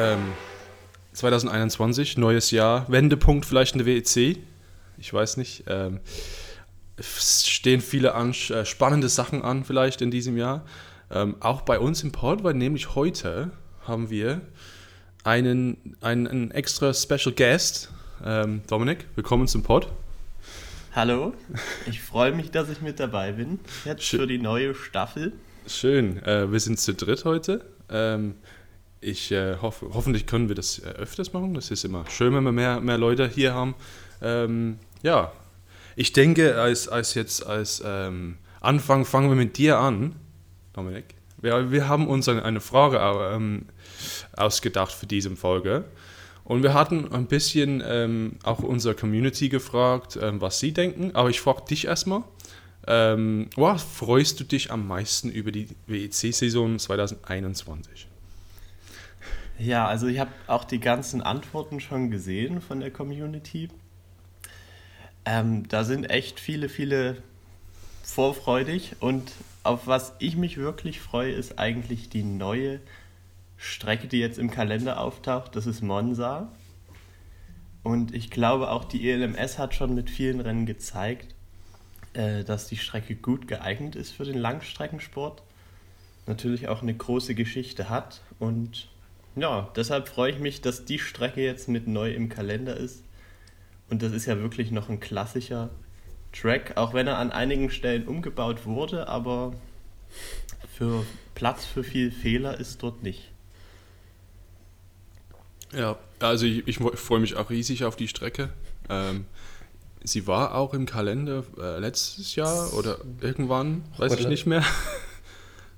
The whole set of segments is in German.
Ähm, 2021, neues Jahr, Wendepunkt vielleicht in der WEC. Ich weiß nicht. Ähm, es stehen viele an, äh, spannende Sachen an vielleicht in diesem Jahr. Ähm, auch bei uns im Pod, weil nämlich heute haben wir einen, einen, einen extra Special Guest. Ähm, Dominik, willkommen zum Pod. Hallo, ich freue mich, dass ich mit dabei bin. Jetzt Schön. für die neue Staffel. Schön, äh, wir sind zu dritt heute. Ähm, ich äh, hoffe, hoffentlich können wir das äh, öfters machen. Das ist immer schön, wenn wir mehr, mehr Leute hier haben. Ähm, ja, ich denke, als, als jetzt als ähm, Anfang fangen wir mit dir an, Dominik. Wir, wir haben uns eine Frage ähm, ausgedacht für diese Folge. Und wir hatten ein bisschen ähm, auch unsere Community gefragt, ähm, was sie denken. Aber ich frage dich erstmal. Ähm, was freust du dich am meisten über die WEC-Saison 2021? Ja, also ich habe auch die ganzen Antworten schon gesehen von der Community. Ähm, da sind echt viele, viele vorfreudig und auf was ich mich wirklich freue, ist eigentlich die neue Strecke, die jetzt im Kalender auftaucht. Das ist Monza. Und ich glaube auch die ELMS hat schon mit vielen Rennen gezeigt, äh, dass die Strecke gut geeignet ist für den Langstreckensport. Natürlich auch eine große Geschichte hat und ja, deshalb freue ich mich, dass die Strecke jetzt mit neu im Kalender ist. Und das ist ja wirklich noch ein klassischer Track, auch wenn er an einigen Stellen umgebaut wurde, aber für Platz für viel Fehler ist dort nicht. Ja, also ich, ich freue mich auch riesig auf die Strecke. Ähm, sie war auch im Kalender äh, letztes Jahr oder irgendwann, weiß ich nicht mehr.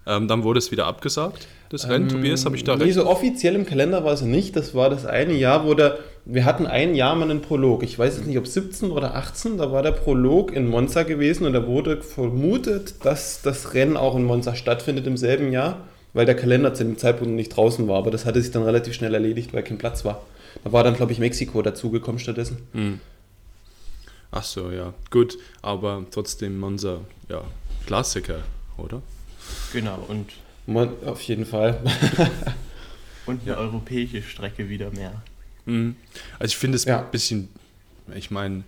Ähm, dann wurde es wieder abgesagt das Rennen, ähm, Tobias? Habe ich da recht? Nee, so offiziell im Kalender war es nicht. Das war das eine Jahr, wo der, wir hatten ein Jahr mal einen Prolog. Ich weiß jetzt nicht, ob 17 oder 18, da war der Prolog in Monza gewesen und da wurde vermutet, dass das Rennen auch in Monza stattfindet im selben Jahr, weil der Kalender zu dem Zeitpunkt nicht draußen war. Aber das hatte sich dann relativ schnell erledigt, weil kein Platz war. Da war dann, glaube ich, Mexiko dazugekommen stattdessen. Hm. Ach so, ja. Gut, aber trotzdem Monza, ja, Klassiker, oder? Genau, und man, auf jeden Fall. Und eine ja. europäische Strecke wieder mehr. Mhm. Also ich finde es ja. ein bisschen, ich meine,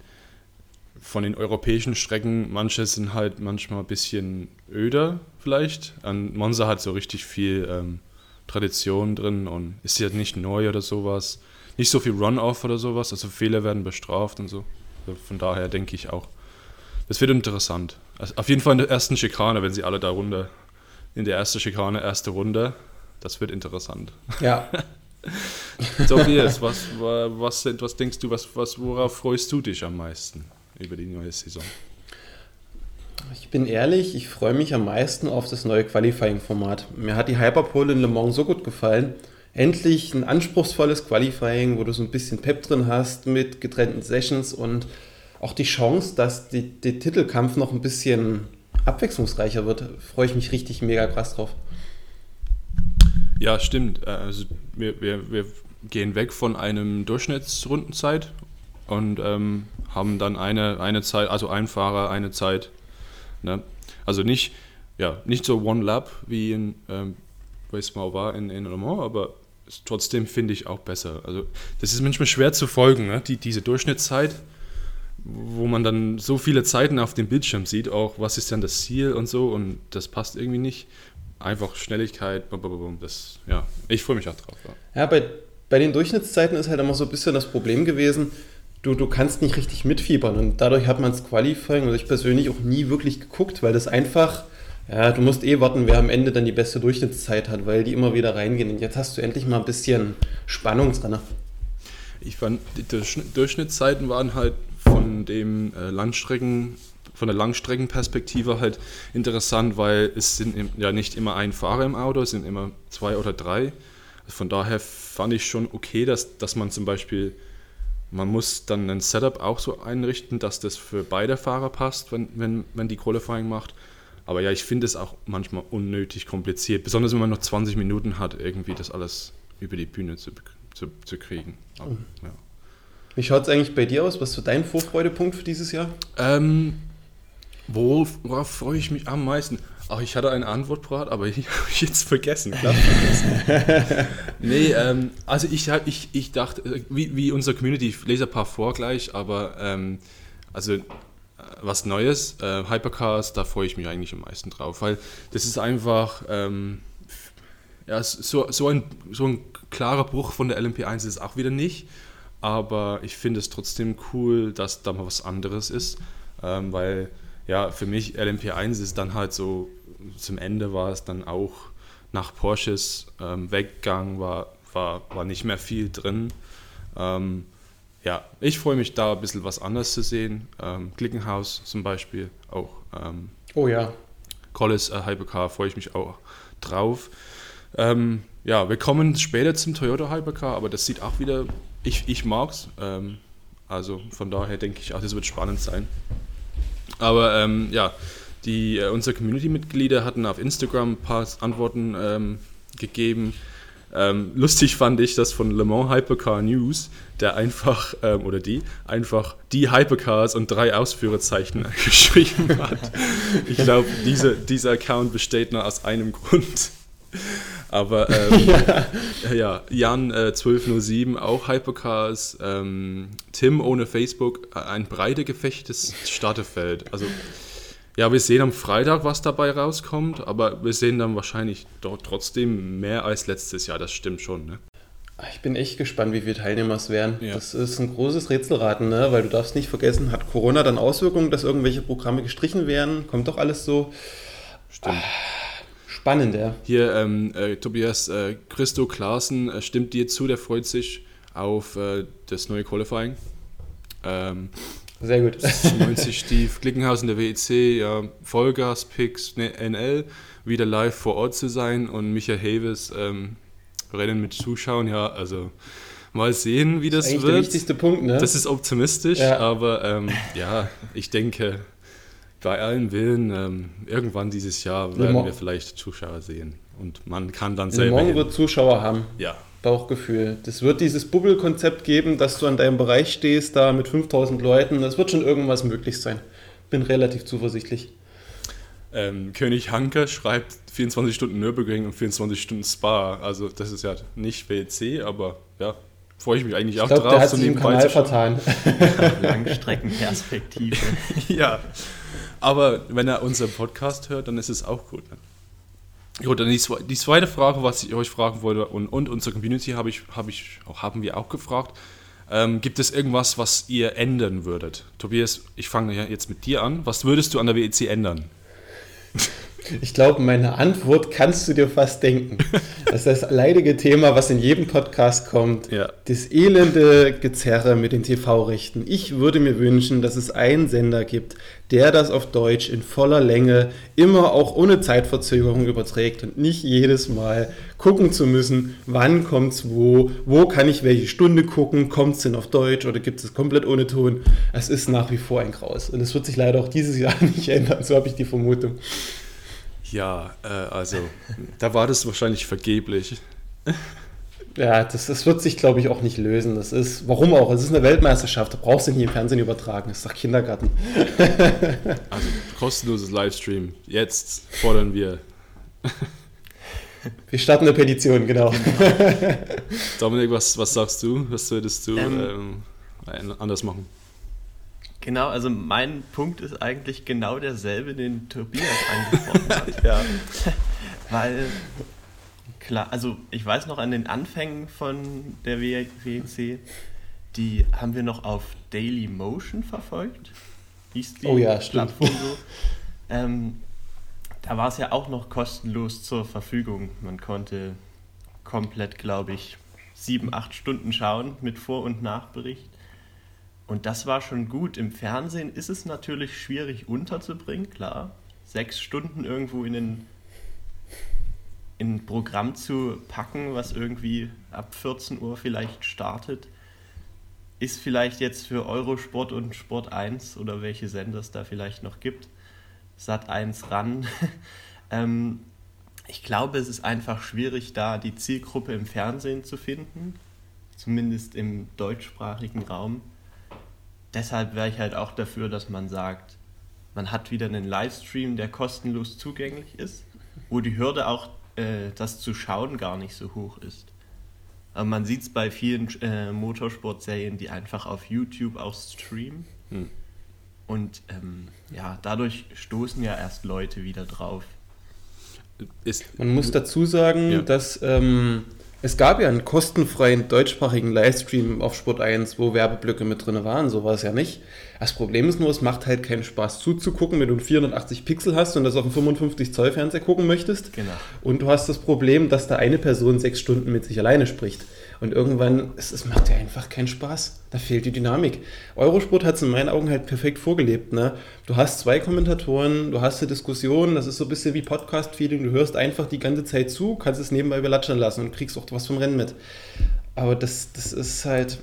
von den europäischen Strecken, manche sind halt manchmal ein bisschen öder vielleicht. An Monza hat so richtig viel ähm, Tradition drin und ist ja nicht neu oder sowas. Nicht so viel Run-Off oder sowas, also Fehler werden bestraft und so. Also von daher denke ich auch, das wird interessant. Also auf jeden Fall in der ersten Schikane, wenn sie alle da runter in der ersten Schikane, erste Runde. Das wird interessant. Ja. Tobias, was, was, was denkst du, was, was, worauf freust du dich am meisten über die neue Saison? Ich bin ehrlich, ich freue mich am meisten auf das neue Qualifying-Format. Mir hat die Hyperpole in Le Mans so gut gefallen. Endlich ein anspruchsvolles Qualifying, wo du so ein bisschen Pep drin hast mit getrennten Sessions und auch die Chance, dass der die Titelkampf noch ein bisschen abwechslungsreicher wird, freue ich mich richtig mega krass drauf. Ja, stimmt. Äh, also wir, wir, wir gehen weg von einem Durchschnittsrundenzeit und ähm, haben dann eine, eine Zeit, also ein Fahrer, eine Zeit. Ne? Also nicht, ja, nicht so One Lap wie in ähm, war in, in Le Mans, aber trotzdem finde ich auch besser. Also das ist manchmal schwer zu folgen, ne? Die, diese Durchschnittszeit wo man dann so viele Zeiten auf dem Bildschirm sieht, auch was ist dann das Ziel und so und das passt irgendwie nicht. Einfach Schnelligkeit, das, ja, ich freue mich auch drauf. Ja, ja bei, bei den Durchschnittszeiten ist halt immer so ein bisschen das Problem gewesen, du, du kannst nicht richtig mitfiebern und dadurch hat man das Qualifying und ich persönlich auch nie wirklich geguckt, weil das einfach, ja, du musst eh warten, wer am Ende dann die beste Durchschnittszeit hat, weil die immer wieder reingehen und jetzt hast du endlich mal ein bisschen Spannung dran. Ich fand, die Durchschnittszeiten waren halt von dem äh, Langstrecken, von der Langstreckenperspektive halt interessant, weil es sind ja nicht immer ein Fahrer im Auto, es sind immer zwei oder drei. Von daher fand ich schon okay, dass, dass man zum Beispiel, man muss dann ein Setup auch so einrichten, dass das für beide Fahrer passt, wenn, wenn, wenn die Qualifying macht. Aber ja, ich finde es auch manchmal unnötig kompliziert, besonders wenn man noch 20 Minuten hat, irgendwie das alles über die Bühne zu, zu, zu kriegen. Aber, mhm. ja. Wie schaut es eigentlich bei dir aus? Was ist so dein Vorfreudepunkt für dieses Jahr? Ähm, worauf freue ich mich am meisten? Ach, ich hatte eine Antwort parat, aber ich habe jetzt vergessen. Klar, vergessen. nee, ähm, also ich, ich, ich dachte, äh, wie, wie unser Community, ich lese ein paar vor gleich, aber ähm, also äh, was Neues, äh, Hypercars, da freue ich mich eigentlich am meisten drauf, weil das ist einfach ähm, ja, so, so, ein, so ein klarer Bruch von der LMP1 ist es auch wieder nicht, aber ich finde es trotzdem cool, dass da mal was anderes ist, ähm, weil ja, für mich LMP1 ist dann halt so, zum Ende war es dann auch nach Porsches ähm, Weggang, war, war, war nicht mehr viel drin. Ähm, ja, ich freue mich da ein bisschen was anderes zu sehen. Ähm, Glickenhaus zum Beispiel auch. Ähm, oh ja. Collis äh, Hypercar freue ich mich auch drauf. Ähm, ja, wir kommen später zum Toyota Hypercar, aber das sieht auch wieder, ich, ich mag's. Ähm, also von daher denke ich auch, das wird spannend sein. Aber ähm, ja, die, äh, unsere Community-Mitglieder hatten auf Instagram ein paar Antworten ähm, gegeben. Ähm, lustig fand ich das von Le Mans Hypercar News, der einfach, ähm, oder die, einfach die Hypercars und drei Ausführezeichen geschrieben hat. Ich glaube, diese, dieser Account besteht nur aus einem Grund. Aber ähm, ja. ja. Jan äh, 1207 auch Hypercars, ähm, Tim ohne Facebook, äh, ein breite gefechtes Starterfeld. Also ja, wir sehen am Freitag, was dabei rauskommt, aber wir sehen dann wahrscheinlich dort trotzdem mehr als letztes Jahr, das stimmt schon. Ne? Ich bin echt gespannt, wie viele Teilnehmer es werden. Ja. Das ist ein großes Rätselraten, ne? weil du darfst nicht vergessen, hat Corona dann Auswirkungen, dass irgendwelche Programme gestrichen werden? Kommt doch alles so. Stimmt. Ah Spannend, ja. Hier, ähm, äh, Tobias, äh, Christo Klaassen äh, stimmt dir zu, der freut sich auf äh, das neue Qualifying. Ähm, Sehr gut. 90 Steve Glickenhausen der WEC, ja, Vollgas, Picks, ne, NL, wieder live vor Ort zu sein und Michael Heves ähm, Rennen mit Zuschauern, ja, also mal sehen, wie das, das ist wird. Der wichtigste Punkt, ne? Das ist optimistisch, ja. aber ähm, ja, ich denke, bei allen Willen, ähm, irgendwann dieses Jahr werden wir vielleicht Zuschauer sehen. Und man kann dann selber. Morgen wird Zuschauer haben. Ja. Bauchgefühl. Das wird dieses Bubble-Konzept geben, dass du an deinem Bereich stehst, da mit 5000 Leuten. Das wird schon irgendwas möglich sein. Bin relativ zuversichtlich. Ähm, König Hanke schreibt 24 Stunden Nürburgring und 24 Stunden Spa. Also, das ist ja nicht WC, aber ja, freue ich mich eigentlich ich auch glaub, drauf. Der hat sich im Kanal vertan. Langstreckenperspektive. ja. Aber wenn er unseren Podcast hört, dann ist es auch gut. Ne? Gut, dann die, die, zweite Frage, was ich euch fragen wollte, und, und unsere Community hab ich, hab ich, haben wir auch gefragt. Ähm, gibt es irgendwas, was ihr ändern würdet? Tobias, ich fange jetzt mit dir an. Was würdest du an der WEC ändern? Ich glaube, meine Antwort kannst du dir fast denken. Das ist das leidige Thema, was in jedem Podcast kommt. Ja. Das elende Gezerre mit den TV-Rechten. Ich würde mir wünschen, dass es einen Sender gibt, der das auf Deutsch in voller Länge immer auch ohne Zeitverzögerung überträgt und nicht jedes Mal gucken zu müssen, wann kommt es wo, wo kann ich welche Stunde gucken, kommt es denn auf Deutsch oder gibt es komplett ohne Ton. Es ist nach wie vor ein Graus und es wird sich leider auch dieses Jahr nicht ändern, so habe ich die Vermutung. Ja, äh, also da war das wahrscheinlich vergeblich. Ja, das, das wird sich, glaube ich, auch nicht lösen. Das ist, warum auch? Es ist eine Weltmeisterschaft, da brauchst du nicht im Fernsehen übertragen. Das ist doch Kindergarten. Also kostenloses Livestream. Jetzt fordern wir. Wir starten eine Petition, genau. Dominik, was, was sagst du? Was würdest du ähm, ähm, anders machen? Genau, also mein Punkt ist eigentlich genau derselbe, den Tobias angesprochen hat. ja. Weil, klar, also ich weiß noch an den Anfängen von der WEC, die haben wir noch auf Daily Motion verfolgt. Hieß die oh ja, stimmt. Plattform so. Ähm, da war es ja auch noch kostenlos zur Verfügung. Man konnte komplett, glaube ich, sieben, acht Stunden schauen mit Vor- und Nachbericht. Und das war schon gut. Im Fernsehen ist es natürlich schwierig unterzubringen, klar. Sechs Stunden irgendwo in ein, in ein Programm zu packen, was irgendwie ab 14 Uhr vielleicht startet, ist vielleicht jetzt für Eurosport und Sport 1 oder welche Sender es da vielleicht noch gibt, Sat 1 ran. ähm, ich glaube, es ist einfach schwierig, da die Zielgruppe im Fernsehen zu finden, zumindest im deutschsprachigen Raum deshalb wäre ich halt auch dafür, dass man sagt, man hat wieder einen Livestream, der kostenlos zugänglich ist, wo die Hürde auch, äh, das zu schauen, gar nicht so hoch ist. Aber man sieht es bei vielen äh, Motorsportserien, die einfach auf YouTube auch streamen. Hm. Und ähm, ja, dadurch stoßen ja erst Leute wieder drauf. Ist, man muss dazu sagen, ja. dass ähm, es gab ja einen kostenfreien deutschsprachigen Livestream auf Sport 1, wo Werbeblöcke mit drin waren, so war es ja nicht. Das Problem ist nur, es macht halt keinen Spaß zuzugucken, wenn du 480 Pixel hast und das auf einem 55 Zoll Fernseher gucken möchtest. Genau. Und du hast das Problem, dass da eine Person sechs Stunden mit sich alleine spricht. Und irgendwann, es, es macht ja einfach keinen Spaß. Da fehlt die Dynamik. Eurosport hat es in meinen Augen halt perfekt vorgelebt. Ne? Du hast zwei Kommentatoren, du hast eine Diskussion, das ist so ein bisschen wie Podcast-Feeling. Du hörst einfach die ganze Zeit zu, kannst es nebenbei belatschen lassen und kriegst auch was vom Rennen mit. Aber das, das ist halt.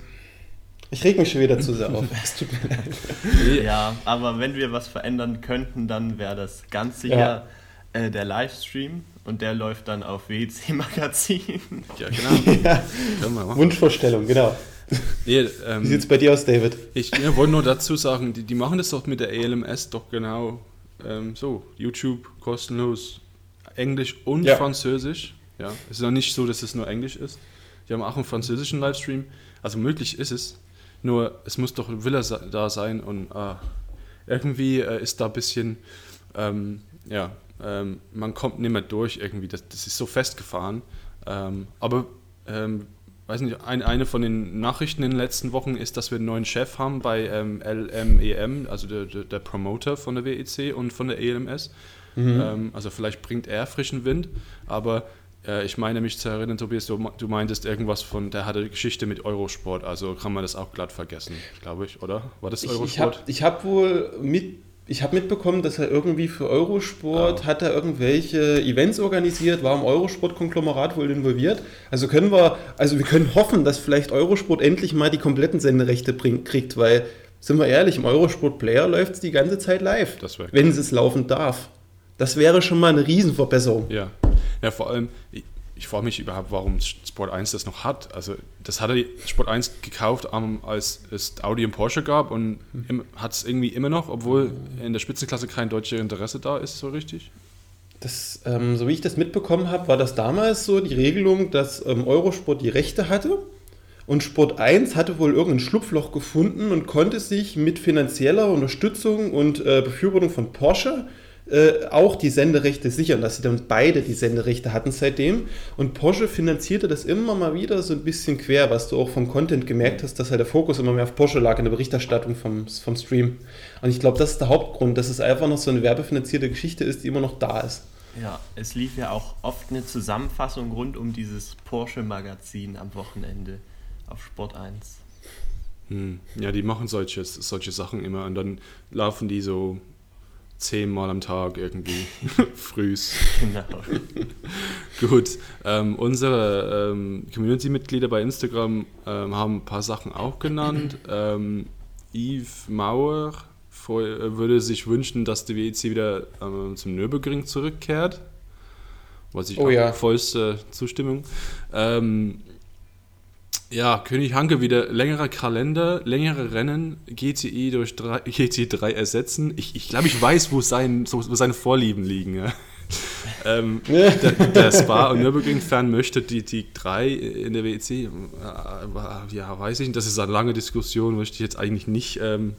Ich reg mich schon wieder zu sehr auf. Es tut mir leid. Ja, aber wenn wir was verändern könnten, dann wäre das ganz sicher ja. Äh, der Livestream und der läuft dann auf WC Magazin. Ja, genau. ja. Wunschvorstellung, genau. Nee, ähm, Wie sieht es bei dir aus, David? Ich ja, wollte nur dazu sagen, die, die, machen das doch mit der ALMS doch genau ähm, so. YouTube kostenlos, Englisch und ja. Französisch. Ja, es ist noch nicht so, dass es nur Englisch ist. Die haben auch einen französischen Livestream. Also möglich ist es. Nur es muss doch ein Wille da sein und äh, irgendwie äh, ist da ein bisschen, ähm, ja, ähm, man kommt nicht mehr durch irgendwie, das, das ist so festgefahren. Ähm, aber, ähm, weiß nicht, ein, eine von den Nachrichten in den letzten Wochen ist, dass wir einen neuen Chef haben bei ähm, LMEM, also der, der, der, Promoter von der WEC und von der ELMS. Mhm. Ähm, also vielleicht bringt er frischen Wind, aber äh, ich meine mich zu erinnern, Tobias, du, du meintest irgendwas von, der hatte Geschichte mit Eurosport, also kann man das auch glatt vergessen, glaube ich, oder? War das Eurosport? Ich, ich habe hab wohl mit ich habe mitbekommen, dass er irgendwie für Eurosport ah. hat er irgendwelche Events organisiert, war im Eurosport-Konglomerat wohl involviert. Also können wir, also wir können hoffen, dass vielleicht Eurosport endlich mal die kompletten Senderechte bringt, kriegt, weil, sind wir ehrlich, im Eurosport-Player läuft es die ganze Zeit live, wenn es laufen darf. Das wäre schon mal eine Riesenverbesserung. Ja, ja vor allem, ich frage mich überhaupt, warum Sport 1 das noch hat. Also das hat er Sport 1 gekauft, als es Audi und Porsche gab und hat es irgendwie immer noch, obwohl in der Spitzenklasse kein deutsches Interesse da ist, so richtig. Das, ähm, so wie ich das mitbekommen habe, war das damals so die Regelung, dass ähm, Eurosport die Rechte hatte und Sport 1 hatte wohl irgendein Schlupfloch gefunden und konnte sich mit finanzieller Unterstützung und äh, Befürwortung von Porsche äh, auch die Senderechte sichern, dass sie dann beide die Senderechte hatten seitdem. Und Porsche finanzierte das immer mal wieder so ein bisschen quer, was du auch vom Content gemerkt hast, dass halt der Fokus immer mehr auf Porsche lag in der Berichterstattung vom, vom Stream. Und ich glaube, das ist der Hauptgrund, dass es einfach noch so eine werbefinanzierte Geschichte ist, die immer noch da ist. Ja, es lief ja auch oft eine Zusammenfassung rund um dieses Porsche-Magazin am Wochenende auf Sport 1. Hm. Ja, die machen solche, solche Sachen immer und dann laufen die so zehnmal am Tag irgendwie frühs. Genau. Gut, ähm, unsere ähm, Community-Mitglieder bei Instagram ähm, haben ein paar Sachen auch genannt. Ähm, Yves Mauer würde sich wünschen, dass die WEC wieder ähm, zum Nürburgring zurückkehrt. Was ich oh, auch ja. vollste Zustimmung. Ähm, ja, König Hanke wieder längerer Kalender, längere Rennen, GTI durch 3, GTI 3 ersetzen. Ich, ich glaube, ich weiß, wo, sein, wo seine Vorlieben liegen. Ja. ähm, der, der Spa- und Nürburgring-Fan möchte die, die 3 in der WEC. Äh, ja, weiß ich nicht. Das ist eine lange Diskussion, möchte ich jetzt eigentlich nicht ähm,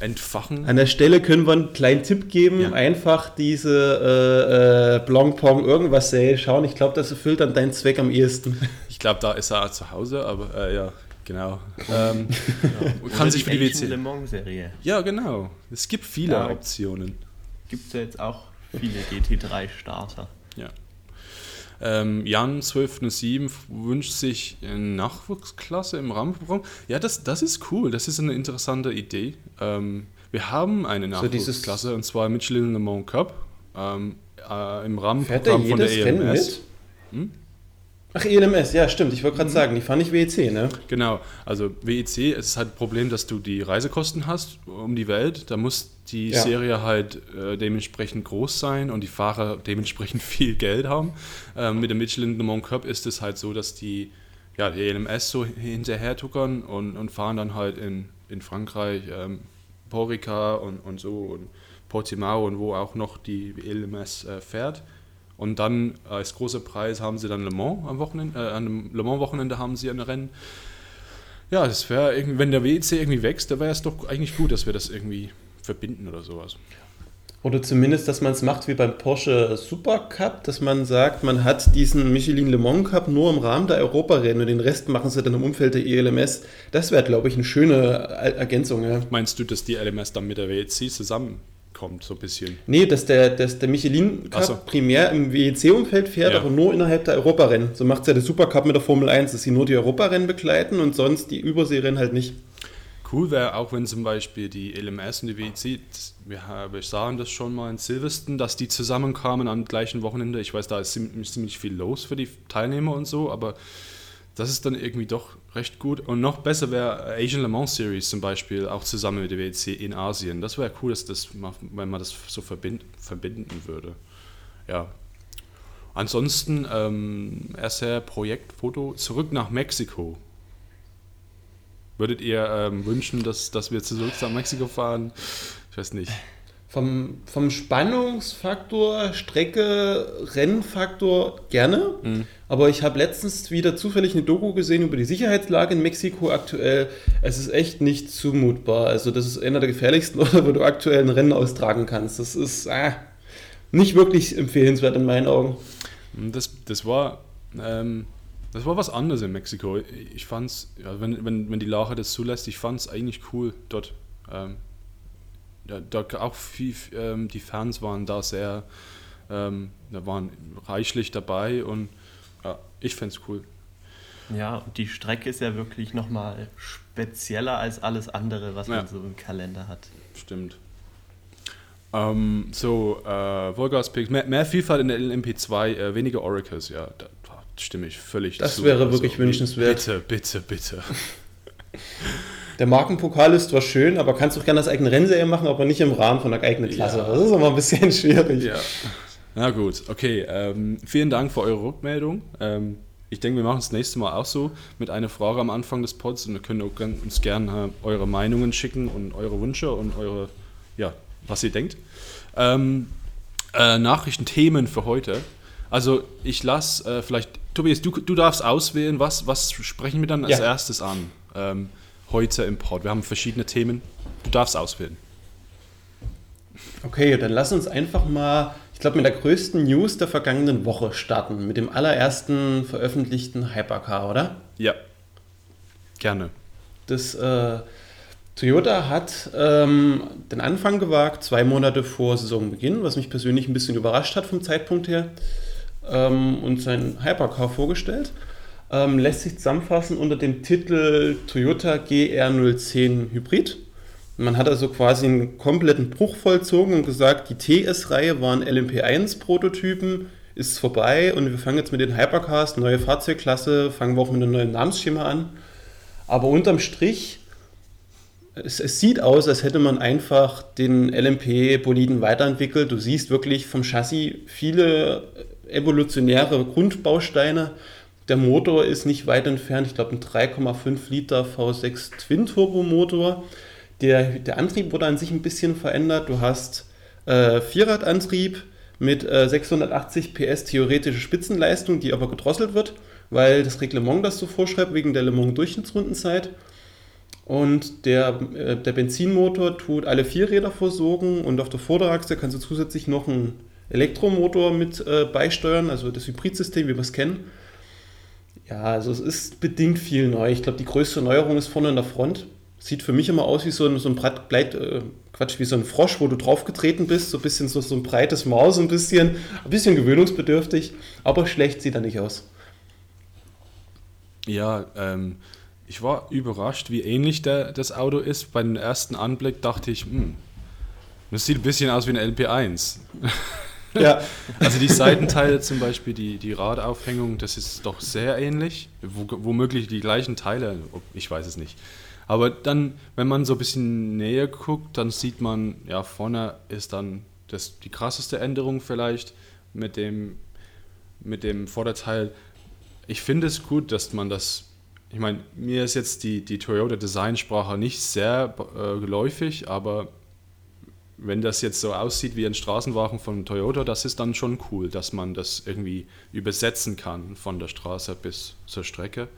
entfachen. An der Stelle können wir einen kleinen Tipp geben. Ja. Einfach diese äh, äh, Blancpong irgendwas schauen. Ich glaube, das erfüllt dann deinen Zweck am ehesten. Ich glaube, da ist er zu Hause, aber äh, ja, genau. Ähm, ja. Kann sich für die WC. Le Mans Serie. Ja, genau. Es gibt viele ja, Optionen. Gibt es ja jetzt auch viele GT3-Starter. Ja. Ähm, Jan 1207 wünscht sich eine Nachwuchsklasse im Rahmenprogramm. Ja, das, das ist cool. Das ist eine interessante Idee. Ähm, wir haben eine Nachwuchsklasse so und zwar Michelin Le Mans Cup ähm, äh, im Rahmenprogramm von der EMS. Hm? Ach, ELMS, ja, stimmt. Ich wollte gerade mhm. sagen, die fand ich WEC, ne? Genau. Also WEC, es ist halt ein Problem, dass du die Reisekosten hast um die Welt. Da muss die ja. Serie halt äh, dementsprechend groß sein und die Fahrer dementsprechend viel Geld haben. Ähm, mit dem Michelin Le Mans Cup ist es halt so, dass die, ja, die ELMS so hinterher tuckern und, und fahren dann halt in, in Frankreich ähm, Porica und, und so und Portimao und wo auch noch die LMS äh, fährt. Und dann als großer Preis haben sie dann Le Mans am Wochenende, äh, an einem Le Mans Wochenende haben sie ein Rennen. Ja, das wäre, wenn der WEC irgendwie wächst, dann wäre es doch eigentlich gut, dass wir das irgendwie verbinden oder sowas. Oder zumindest, dass man es macht wie beim Porsche Supercup, dass man sagt, man hat diesen Michelin Le Mans Cup nur im Rahmen der Europarennen und den Rest machen sie dann im Umfeld der ELMS. Das wäre, glaube ich, eine schöne Ergänzung. Ja. Meinst du, dass die LMS dann mit der WEC zusammenkommt, so ein bisschen? Nee, dass der, dass der Michelin Cup so. primär im WEC-Umfeld fährt, ja. aber nur innerhalb der Europarennen. So macht es ja der Supercup mit der Formel 1, dass sie nur die Europarennen begleiten und sonst die Überseerennen halt nicht. Cool wäre auch, wenn zum Beispiel die LMS und die WEC, wir, wir sahen das schon mal in Silverstone, dass die zusammenkamen am gleichen Wochenende. Ich weiß, da ist ziemlich viel los für die Teilnehmer und so, aber das ist dann irgendwie doch recht gut. Und noch besser wäre Asian Le Mans Series zum Beispiel auch zusammen mit der WEC in Asien. Das wäre cool, dass das, wenn man das so verbind, verbinden würde. Ja. Ansonsten ähm, erst Projektfoto zurück nach Mexiko. Würdet ihr ähm, wünschen, dass, dass wir zurück nach Mexiko fahren? Ich weiß nicht. Vom, vom Spannungsfaktor, Strecke, Rennfaktor gerne. Mhm. Aber ich habe letztens wieder zufällig eine Doku gesehen über die Sicherheitslage in Mexiko aktuell. Es ist echt nicht zumutbar. Also das ist einer der gefährlichsten Orte, wo du aktuell ein Rennen austragen kannst. Das ist äh, nicht wirklich empfehlenswert in meinen Augen. Das, das war ähm, das war was anderes in Mexiko. Ich fand's, ja, wenn, wenn, wenn die Lage das zulässt, ich fand es eigentlich cool dort. Ähm, ja, da auch viel, ähm, die Fans waren da sehr, ähm, da waren reichlich dabei und ja, ich fände es cool. Ja, und die Strecke ist ja wirklich nochmal spezieller als alles andere, was ja. man so im Kalender hat. Stimmt. Ähm, so, äh, Vollgas Picks, mehr, mehr, Vielfalt in der LMP2, äh, weniger Oracles, ja. Da, stimme ich völlig Das zu. wäre wirklich also, wünschenswert. Bitte, bitte, bitte. Der Markenpokal ist zwar schön, aber kannst du gerne als eigene Rennserie machen, aber nicht im Rahmen von einer eigenen Klasse. Ja. Das ist immer ein bisschen schwierig. Ja. Na gut, okay. Ähm, vielen Dank für eure Rückmeldung. Ähm, ich denke, wir machen es das nächste Mal auch so mit einer Frage am Anfang des Pods und wir können uns gerne eure Meinungen schicken und eure Wünsche und eure, ja, was ihr denkt. Ähm, äh, Nachrichtenthemen für heute. Also ich lasse äh, vielleicht, Tobias, du, du darfst auswählen, was, was sprechen wir dann als ja. erstes an ähm, heute im Pod. Wir haben verschiedene Themen. Du darfst auswählen. Okay, dann lass uns einfach mal, ich glaube, mit der größten News der vergangenen Woche starten. Mit dem allerersten veröffentlichten Hypercar, oder? Ja. Gerne. Das äh, Toyota hat ähm, den Anfang gewagt, zwei Monate vor Saisonbeginn, was mich persönlich ein bisschen überrascht hat vom Zeitpunkt her ähm, und sein Hypercar vorgestellt. Ähm, lässt sich zusammenfassen unter dem Titel Toyota GR010 Hybrid. Man hat also quasi einen kompletten Bruch vollzogen und gesagt, die TS-Reihe waren LMP1-Prototypen, ist vorbei und wir fangen jetzt mit den Hypercars, neue Fahrzeugklasse, fangen wir auch mit einem neuen Namensschema an. Aber unterm Strich, es, es sieht aus, als hätte man einfach den LMP-Boliden weiterentwickelt. Du siehst wirklich vom Chassis viele evolutionäre Grundbausteine. Der Motor ist nicht weit entfernt, ich glaube ein 3,5 Liter V6 Twin-Turbo-Motor. Der, der Antrieb wurde an sich ein bisschen verändert. Du hast äh, Vierradantrieb mit äh, 680 PS theoretische Spitzenleistung, die aber gedrosselt wird, weil das Reglement das so vorschreibt, wegen der Le Mans Durchschnittsrundenzeit. Und der, äh, der Benzinmotor tut alle vier Räder versorgen und auf der Vorderachse kannst du zusätzlich noch einen Elektromotor mit äh, beisteuern, also das Hybridsystem, wie wir es kennen. Ja, also es ist bedingt viel neu. Ich glaube, die größte Neuerung ist vorne in der Front. Sieht für mich immer aus wie so ein, so ein breit, breit äh, Quatsch, wie so ein Frosch, wo du draufgetreten bist. So ein bisschen so, so ein breites Maus, ein bisschen, ein bisschen gewöhnungsbedürftig, aber schlecht sieht er nicht aus. Ja, ähm, ich war überrascht, wie ähnlich der, das Auto ist. Beim ersten Anblick dachte ich, hm, das sieht ein bisschen aus wie ein LP1. Ja. Also die Seitenteile zum Beispiel, die, die Radaufhängung, das ist doch sehr ähnlich. Wo, womöglich die gleichen Teile, ich weiß es nicht. Aber dann, wenn man so ein bisschen näher guckt, dann sieht man, ja, vorne ist dann das, die krasseste Änderung vielleicht mit dem, mit dem Vorderteil. Ich finde es gut, dass man das, ich meine, mir ist jetzt die, die Toyota Designsprache nicht sehr äh, geläufig, aber wenn das jetzt so aussieht wie ein Straßenwagen von Toyota, das ist dann schon cool, dass man das irgendwie übersetzen kann von der Straße bis zur Strecke.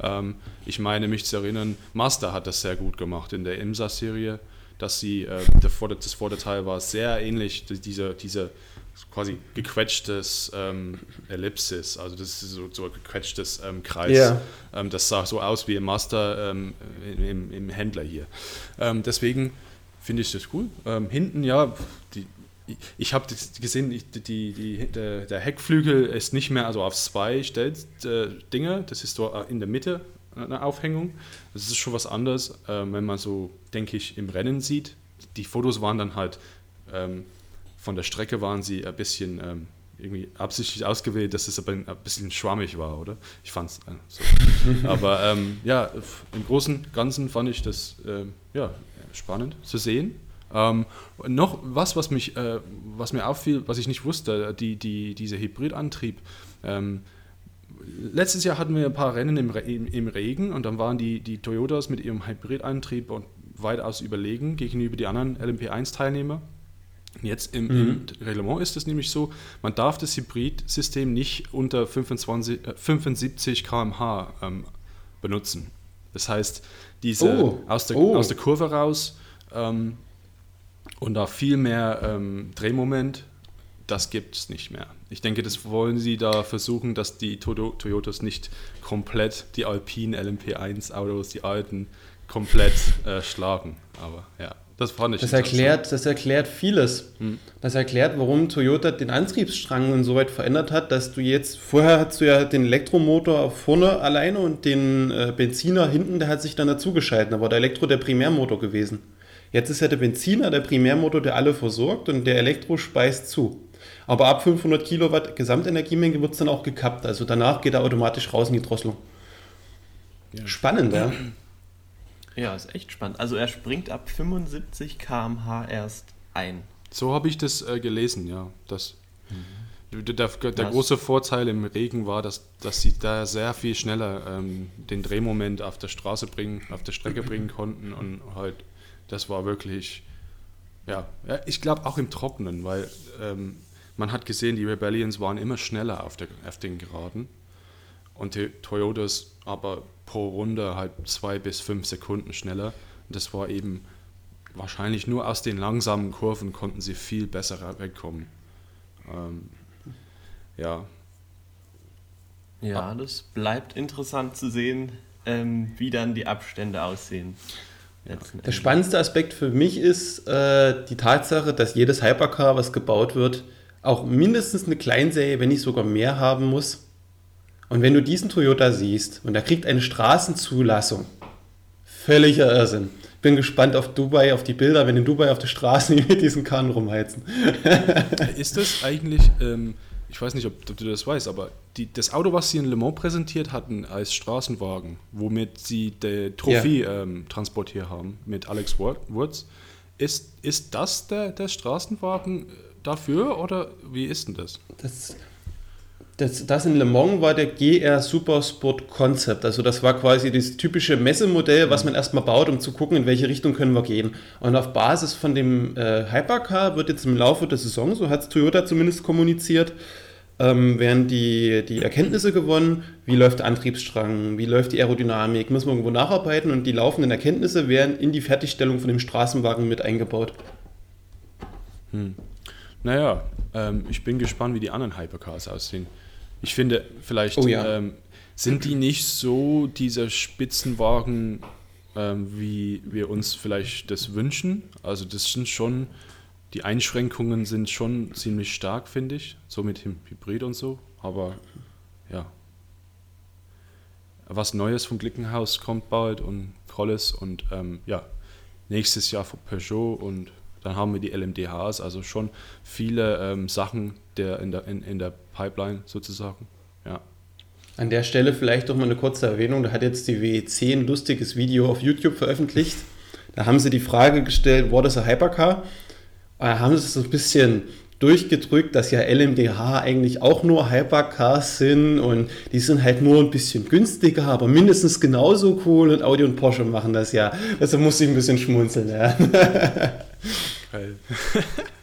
Ähm, ich meine, mich zu erinnern, Mazda hat das sehr gut gemacht in der IMSA-Serie, dass sie, äh, der Vorder-, das Vorderteil war sehr ähnlich, diese, diese quasi gequetschtes ähm, Ellipsis, also das ist so, so ein gequetschtes ähm, Kreis. Ja. Ähm, das sah so aus wie im Master ähm, im, im, Händler hier. Ähm, deswegen finde ich das cool. Ähm, hinten, ja, die, ich habe gesehen, die, die, die, der, Heckflügel ist nicht mehr also auf zwei Stelldinge, äh, das ist so in der Mitte eine Aufhängung. Das ist schon was anderes, äh, wenn man so, denke ich, im Rennen sieht. Die Fotos waren dann halt ähm, von der Strecke waren sie ein bisschen ähm, irgendwie absichtlich ausgewählt, dass es aber ein bisschen schwammig war, oder? Ich fand es äh, so. aber ähm, ja, im Großen und Ganzen fand ich das äh, ja, spannend zu sehen. Ähm, noch was, was, mich, äh, was mir auffiel, was ich nicht wusste, die, die, dieser Hybridantrieb. Ähm, letztes Jahr hatten wir ein paar Rennen im, Re im, Regen und dann waren die, die Toyotas mit ihrem Hybridantrieb weitaus überlegen gegenüber den anderen LMP1-Teilnehmern. Jetzt im, mhm. im, Reglement ist es nämlich so, man darf das Hybridsystem nicht unter 25, äh, 75 km/h ähm, benutzen. Das heißt, diese oh. aus, der, oh. aus der Kurve raus ähm, und da viel mehr ähm, Drehmoment, das gibt es nicht mehr. Ich denke, das wollen sie da versuchen, dass die Toyotas nicht komplett die Alpine LMP1 Autos, die alten, komplett äh, schlagen. Aber ja. Das fand ich das erklärt, das erklärt vieles. Hm. Das erklärt, warum Toyota den Antriebsstrang insoweit verändert hat, dass du jetzt, vorher hast du ja den Elektromotor vorne alleine und den äh, Benziner hinten, der hat sich dann dazugeschalten. Da war der Elektro der Primärmotor gewesen. Jetzt ist ja der Benziner der Primärmotor, der alle versorgt und der Elektro speist zu. Aber ab 500 Kilowatt Gesamtenergiemenge wird es dann auch gekappt. Also danach geht er automatisch raus in die Drosselung. Ja. Spannend, ja. Ja, ist echt spannend. Also er springt ab 75 km/h erst ein. So habe ich das äh, gelesen, ja. Das, mhm. Der, der, der große Vorteil im Regen war, dass, dass sie da sehr viel schneller ähm, den Drehmoment auf der Straße bringen, auf der Strecke bringen konnten und halt, das war wirklich, ja, ja ich glaube auch im Trockenen, weil ähm, man hat gesehen, die Rebellions waren immer schneller auf, der, auf den Geraden und die Toyotas aber pro Runde halt zwei bis fünf Sekunden schneller. Und das war eben wahrscheinlich nur aus den langsamen Kurven konnten sie viel besser wegkommen. Ähm, ja. Ja, das bleibt interessant zu sehen, ähm, wie dann die Abstände aussehen. Der spannendste Aspekt für mich ist äh, die Tatsache, dass jedes Hypercar, was gebaut wird, auch mindestens eine Kleinserie, wenn nicht sogar mehr haben muss, und wenn du diesen Toyota siehst und er kriegt eine Straßenzulassung, völliger Irrsinn. Bin gespannt auf Dubai, auf die Bilder, wenn in Dubai auf der Straße mit diesen Kahn rumheizen. Ist das eigentlich, ähm, ich weiß nicht, ob, ob, du das weißt, aber die, das Auto, was sie in Le Mans präsentiert hatten als Straßenwagen, womit sie die Trophäe ja. ähm, transportiert haben mit Alex Wurz, ist, ist das der, der Straßenwagen dafür oder wie ist denn das? Das das, das in Le Mans war der GR Supersport Concept. Also das war quasi das typische Messemodell, was man erstmal baut, um zu gucken, in welche Richtung können wir gehen. Und auf Basis von dem äh, Hypercar wird jetzt im Laufe der Saison, so hat es Toyota zumindest kommuniziert, ähm, werden die, die Erkenntnisse gewonnen, wie läuft der Antriebsstrang, wie läuft die Aerodynamik, müssen wir irgendwo nacharbeiten und die laufenden Erkenntnisse werden in die Fertigstellung von dem Straßenwagen mit eingebaut. Hm. Naja, ähm, ich bin gespannt, wie die anderen Hypercars aussehen. Ich finde, vielleicht oh ja. ähm, sind die nicht so dieser Spitzenwagen, ähm, wie wir uns vielleicht das wünschen. Also das sind schon, die Einschränkungen sind schon ziemlich stark, finde ich. So mit dem Hybrid und so. Aber ja. Was Neues vom Glickenhaus kommt bald und Collis und ähm, ja, nächstes Jahr von Peugeot und dann haben wir die LMDHs, also schon viele ähm, Sachen der in, der in, in der Pipeline sozusagen. Ja. An der Stelle vielleicht doch mal eine kurze Erwähnung. Da hat jetzt die WEC ein lustiges Video auf YouTube veröffentlicht. Da haben sie die Frage gestellt, what is a Hypercar? Da haben sie so ein bisschen durchgedrückt, dass ja LMDH eigentlich auch nur Hypercars sind und die sind halt nur ein bisschen günstiger, aber mindestens genauso cool und Audi und Porsche machen das ja. Deshalb musste ich ein bisschen schmunzeln. Ja. Geil.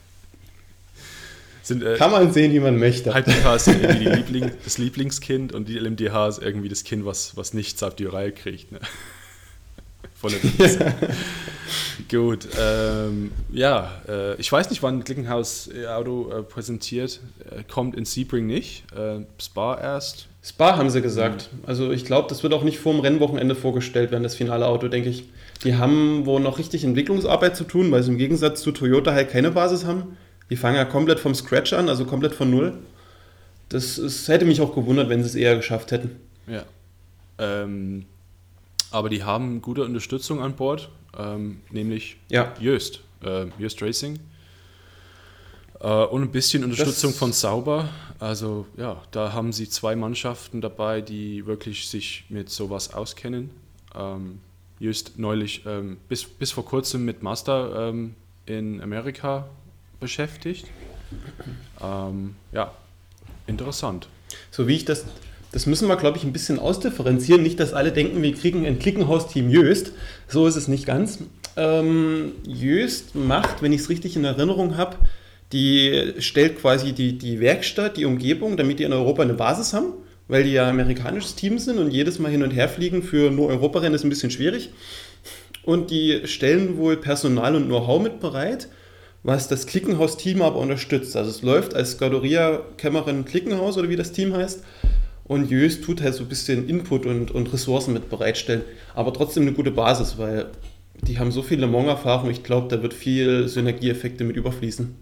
Sind, äh, Kann man sehen, wie man möchte. HPK ist irgendwie Liebling, das Lieblingskind und die LMDH ist irgendwie das Kind, was, was nichts auf die Reihe kriegt. Ne? Voll Gut. Ähm, ja, äh, ich weiß nicht, wann Klickenhaus Auto äh, präsentiert. Äh, kommt in Sebring nicht. Äh, Spa erst. Spa haben sie gesagt. Mhm. Also ich glaube, das wird auch nicht vor dem Rennwochenende vorgestellt werden, das finale Auto, denke ich. Die haben wohl noch richtig Entwicklungsarbeit zu tun, weil sie im Gegensatz zu Toyota halt keine Basis haben. Die fangen ja komplett vom Scratch an, also komplett von Null. Das ist, hätte mich auch gewundert, wenn sie es eher geschafft hätten. Ja. Ähm, aber die haben gute Unterstützung an Bord, ähm, nämlich ja. Jöst, äh, Jöst Racing. Äh, und ein bisschen Unterstützung das von Sauber. Also ja, da haben sie zwei Mannschaften dabei, die wirklich sich mit sowas auskennen. Ähm, Just neulich ähm, bis, bis vor kurzem mit Master ähm, in Amerika beschäftigt. Ähm, ja, interessant. So wie ich das, das müssen wir, glaube ich, ein bisschen ausdifferenzieren. Nicht, dass alle denken, wir kriegen ein Klickenhaus-Team Jöst. So ist es nicht ganz. Ähm, Jöst macht, wenn ich es richtig in Erinnerung habe, die stellt quasi die, die Werkstatt, die Umgebung, damit die in Europa eine Basis haben, weil die ja amerikanisches Team sind und jedes Mal hin und her fliegen für nur Europarennen ist ein bisschen schwierig. Und die stellen wohl Personal und Know-how mit bereit was das Klickenhaus-Team aber unterstützt. Also es läuft als Scuderia Kämmerin Klickenhaus oder wie das Team heißt. Und Jös tut halt so ein bisschen Input und, und Ressourcen mit bereitstellen. Aber trotzdem eine gute Basis, weil die haben so viel Le Mans-Erfahrung. Ich glaube, da wird viel Synergieeffekte mit überfließen.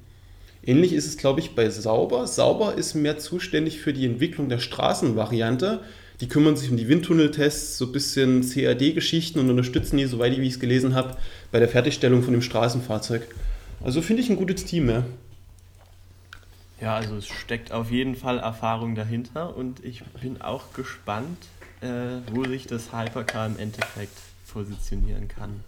Ähnlich ist es, glaube ich, bei Sauber. Sauber ist mehr zuständig für die Entwicklung der Straßenvariante. Die kümmern sich um die Windtunneltests, so ein bisschen CAD-Geschichten und unterstützen die, soweit ich es gelesen habe, bei der Fertigstellung von dem Straßenfahrzeug. Also finde ich ein gutes Team, ja. Ja, also es steckt auf jeden Fall Erfahrung dahinter und ich bin auch gespannt, äh, wo sich das Hypercar im Endeffekt positionieren kann.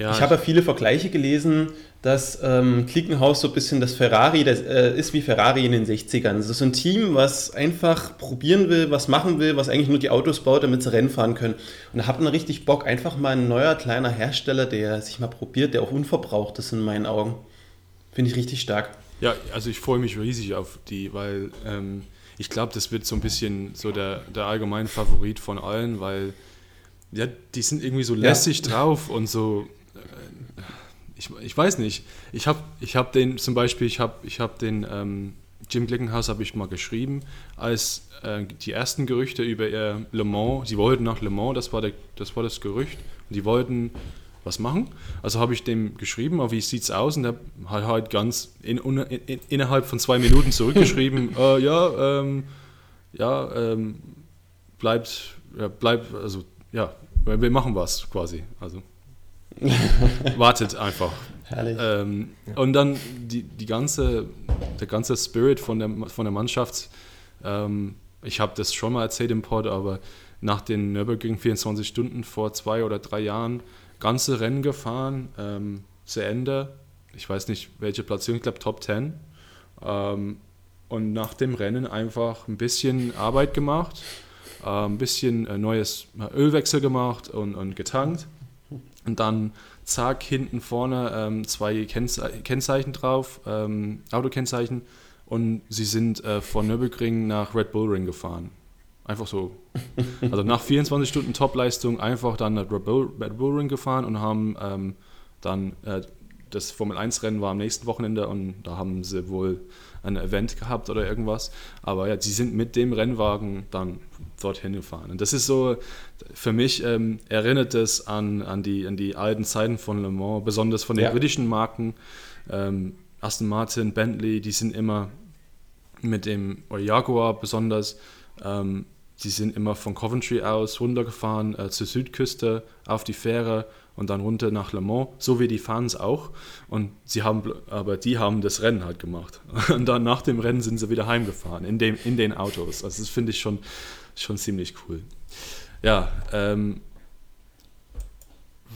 Ja, ich habe ja viele Vergleiche gelesen, dass ähm, Klickenhaus so ein bisschen das Ferrari das, äh, ist wie Ferrari in den 60ern. Das ist ein Team, was einfach probieren will, was machen will, was eigentlich nur die Autos baut, damit sie Rennen fahren können. Und da hat man richtig Bock, einfach mal ein neuer kleiner Hersteller, der sich mal probiert, der auch unverbraucht ist in meinen Augen. Finde ich richtig stark. Ja, also ich freue mich riesig auf die, weil ähm, ich glaube, das wird so ein bisschen so der, der allgemeine Favorit von allen, weil ja, die sind irgendwie so lässig ja. drauf und so ich, ich weiß nicht. Ich habe ich hab den zum Beispiel, ich habe ich hab den ähm, Jim Glickenhaus habe ich mal geschrieben, als äh, die ersten Gerüchte über ihr Le Mans, sie wollten nach Le Mans, das war, der, das war das Gerücht, und die wollten was machen. Also habe ich dem geschrieben, aber wie sieht es aus? Und er hat halt ganz in, in, innerhalb von zwei Minuten zurückgeschrieben, äh, ja, ähm, ja, ähm, bleibt, ja, bleibt, also ja, wir machen was quasi. Also Wartet einfach. Herrlich. Ähm, ja. Und dann die, die ganze, der ganze Spirit von der, von der Mannschaft. Ähm, ich habe das schon mal erzählt im Pod, aber nach den Nürburgring 24 Stunden vor zwei oder drei Jahren ganze Rennen gefahren, ähm, zu Ende. Ich weiß nicht, welche Platzierung, ich glaube Top 10. Ähm, und nach dem Rennen einfach ein bisschen Arbeit gemacht, äh, ein bisschen äh, neues Ölwechsel gemacht und, und getankt. Und dann zack, hinten vorne ähm, zwei Kennze Kennzeichen drauf, ähm, Autokennzeichen. Und sie sind äh, von Nürburgring nach Red Bull Ring gefahren. Einfach so. Also nach 24 Stunden Topleistung einfach dann nach Red Bull, Red Bull Ring gefahren und haben ähm, dann äh, das Formel 1 Rennen war am nächsten Wochenende und da haben sie wohl ein Event gehabt oder irgendwas. Aber ja, sie sind mit dem Rennwagen dann dorthin gefahren. Und das ist so, für mich ähm, erinnert es an, an, die, an die alten Zeiten von Le Mans, besonders von den ja. britischen Marken. Ähm, Aston Martin, Bentley, die sind immer mit dem, oder Jaguar besonders, ähm, die sind immer von Coventry aus runtergefahren äh, zur Südküste auf die Fähre und dann runter nach Le Mans, so wie die Fans auch. Und sie haben, aber die haben das Rennen halt gemacht. Und dann nach dem Rennen sind sie wieder heimgefahren in, dem, in den Autos. Also das finde ich schon, schon ziemlich cool. Ja, ähm,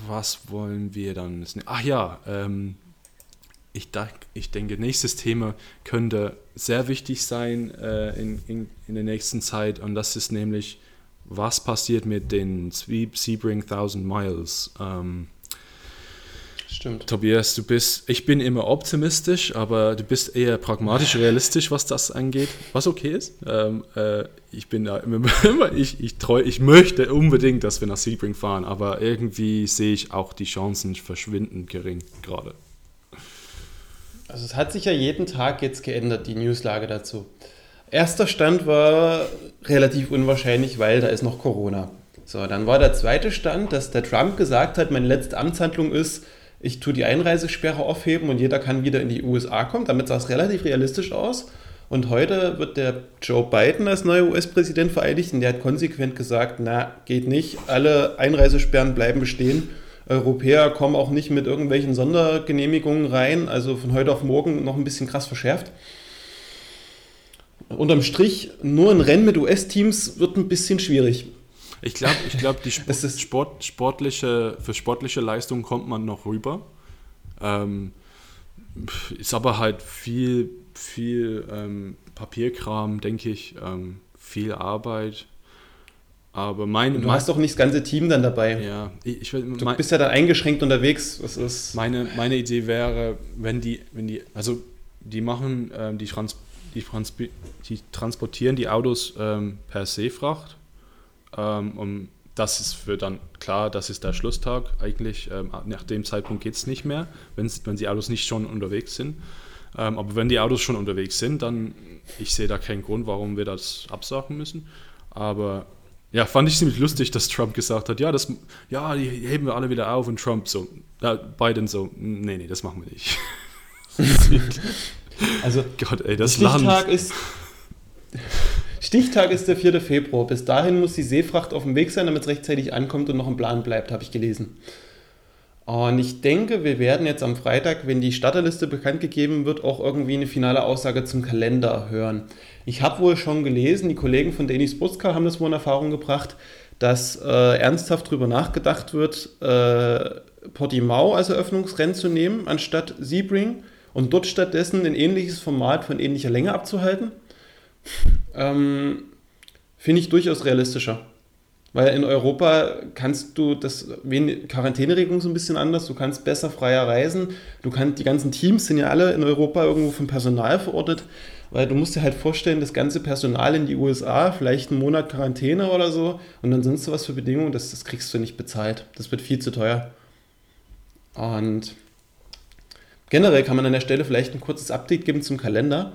was wollen wir dann? Ach ja, ähm, ich, ich denke, nächstes Thema könnte sehr wichtig sein äh, in, in, in der nächsten Zeit und das ist nämlich was passiert mit den Sebring 1000 Miles. Ähm, Stimmt. Tobias, du bist, ich bin immer optimistisch, aber du bist eher pragmatisch realistisch, was das angeht, was okay ist. Ähm, äh, ich bin da immer, ich, ich, treu, ich möchte unbedingt, dass wir nach Sebring fahren, aber irgendwie sehe ich auch die Chancen verschwindend gering gerade. Also es hat sich ja jeden Tag jetzt geändert, die Newslage dazu. Erster Stand war relativ unwahrscheinlich, weil da ist noch Corona. So, dann war der zweite Stand, dass der Trump gesagt hat, meine letzte Amtshandlung ist, ich tue die Einreisesperre aufheben und jeder kann wieder in die USA kommen. Damit sah es relativ realistisch aus. Und heute wird der Joe Biden als neuer US-Präsident vereidigt und der hat konsequent gesagt, na, geht nicht, alle Einreisesperren bleiben bestehen. Europäer kommen auch nicht mit irgendwelchen Sondergenehmigungen rein, also von heute auf morgen noch ein bisschen krass verschärft. Unterm Strich, nur ein Rennen mit US-Teams wird ein bisschen schwierig. Ich glaube, ich glaub, die Sport, Sport, sportliche, für sportliche Leistung kommt man noch rüber. Ähm, ist aber halt viel, viel ähm, Papierkram, denke ich, ähm, viel Arbeit. Aber mein, du hast doch nicht das ganze Team dann dabei. Ja, ich, du mein, bist ja dann eingeschränkt unterwegs. Was ist meine, meine Idee wäre, wenn die, wenn die, also die machen, ähm, die, Trans, die, Trans, die transportieren die Autos ähm, per Seefracht ähm, und das ist für dann klar, das ist der Schlusstag eigentlich. Ähm, nach dem Zeitpunkt geht es nicht mehr, wenn die Autos nicht schon unterwegs sind. Ähm, aber wenn die Autos schon unterwegs sind, dann ich sehe da keinen Grund, warum wir das absagen müssen. Aber ja, fand ich ziemlich lustig, dass Trump gesagt hat, ja, das, ja, die heben wir alle wieder auf und Trump so, äh, Biden so, nee, nee, das machen wir nicht. also Gott, ey, das Land. ist Stichtag ist der 4. Februar. Bis dahin muss die Seefracht auf dem Weg sein, damit es rechtzeitig ankommt und noch im Plan bleibt, habe ich gelesen. Und ich denke, wir werden jetzt am Freitag, wenn die Starterliste bekannt gegeben wird, auch irgendwie eine finale Aussage zum Kalender hören. Ich habe wohl schon gelesen, die Kollegen von Daily Sportscar haben das wohl in Erfahrung gebracht, dass äh, ernsthaft darüber nachgedacht wird, äh, Portimao als Eröffnungsrennen zu nehmen, anstatt Sebring und dort stattdessen ein ähnliches Format von ähnlicher Länge abzuhalten ähm, finde ich durchaus realistischer. Weil in Europa kannst du das Quarantäneregelung so ein bisschen anders, du kannst besser freier reisen, du kannst, die ganzen Teams sind ja alle in Europa irgendwo vom Personal verortet, weil du musst dir halt vorstellen, das ganze Personal in die USA, vielleicht einen Monat Quarantäne oder so und dann sonst was für Bedingungen, das, das kriegst du nicht bezahlt. Das wird viel zu teuer. Und generell kann man an der Stelle vielleicht ein kurzes Update geben zum Kalender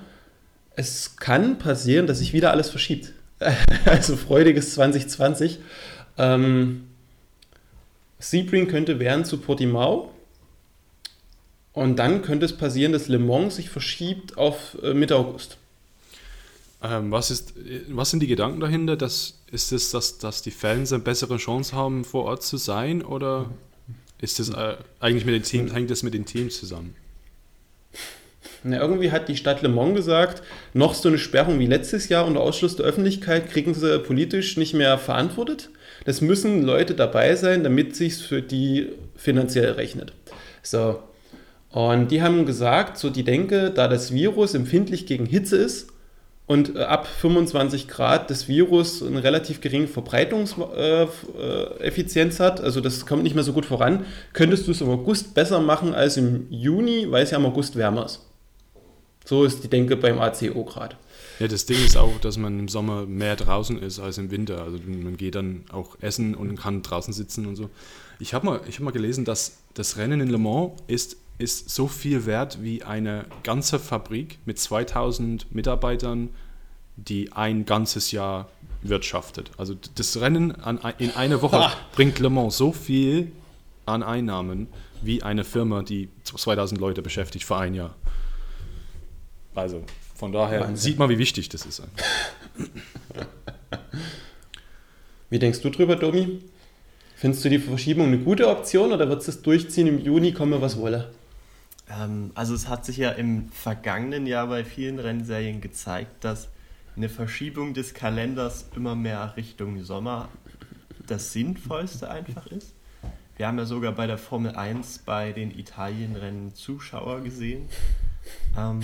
es kann passieren, dass sich wieder alles verschiebt. also freudiges 2020. Ähm, Sebring könnte werden zu Portimao. Und dann könnte es passieren, dass Le Mans sich verschiebt auf äh, Mitte August. Ähm, was, ist, was sind die Gedanken dahinter? Dass, ist es, dass, dass die Fans eine bessere Chance haben, vor Ort zu sein? Oder ist das äh, eigentlich mit den Teams, hängt das mit den Teams zusammen? Na, irgendwie hat die Stadt Le Mans gesagt, noch so eine Sperrung wie letztes Jahr unter Ausschluss der Öffentlichkeit kriegen sie politisch nicht mehr verantwortet. Das müssen Leute dabei sein, damit sich für die finanziell rechnet. So. Und die haben gesagt, so die Denke, da das Virus empfindlich gegen Hitze ist und äh, ab 25 Grad das Virus eine relativ geringe Verbreitungseffizienz hat, also das kommt nicht mehr so gut voran, könntest du es im August besser machen als im Juni, weil es ja im August wärmer ist. So ist die Denke beim ACO gerade. Ja, das Ding ist auch, dass man im Sommer mehr draußen ist als im Winter. Also man geht dann auch essen und kann draußen sitzen und so. Ich habe mal, hab mal gelesen, dass das Rennen in Le Mans ist, ist so viel wert wie eine ganze Fabrik mit 2000 Mitarbeitern, die ein ganzes Jahr wirtschaftet. Also das Rennen an, in einer Woche bringt Le Mans so viel an Einnahmen wie eine Firma, die 2000 Leute beschäftigt für ein Jahr. Also von daher Wahnsinn. sieht man, wie wichtig das ist. wie denkst du drüber, Domi? Findest du die Verschiebung eine gute Option oder wird es durchziehen im Juni, komme was wolle? Ähm, also es hat sich ja im vergangenen Jahr bei vielen Rennserien gezeigt, dass eine Verschiebung des Kalenders immer mehr Richtung Sommer das Sinnvollste einfach ist. Wir haben ja sogar bei der Formel 1 bei den Italienrennen Zuschauer gesehen. Ähm,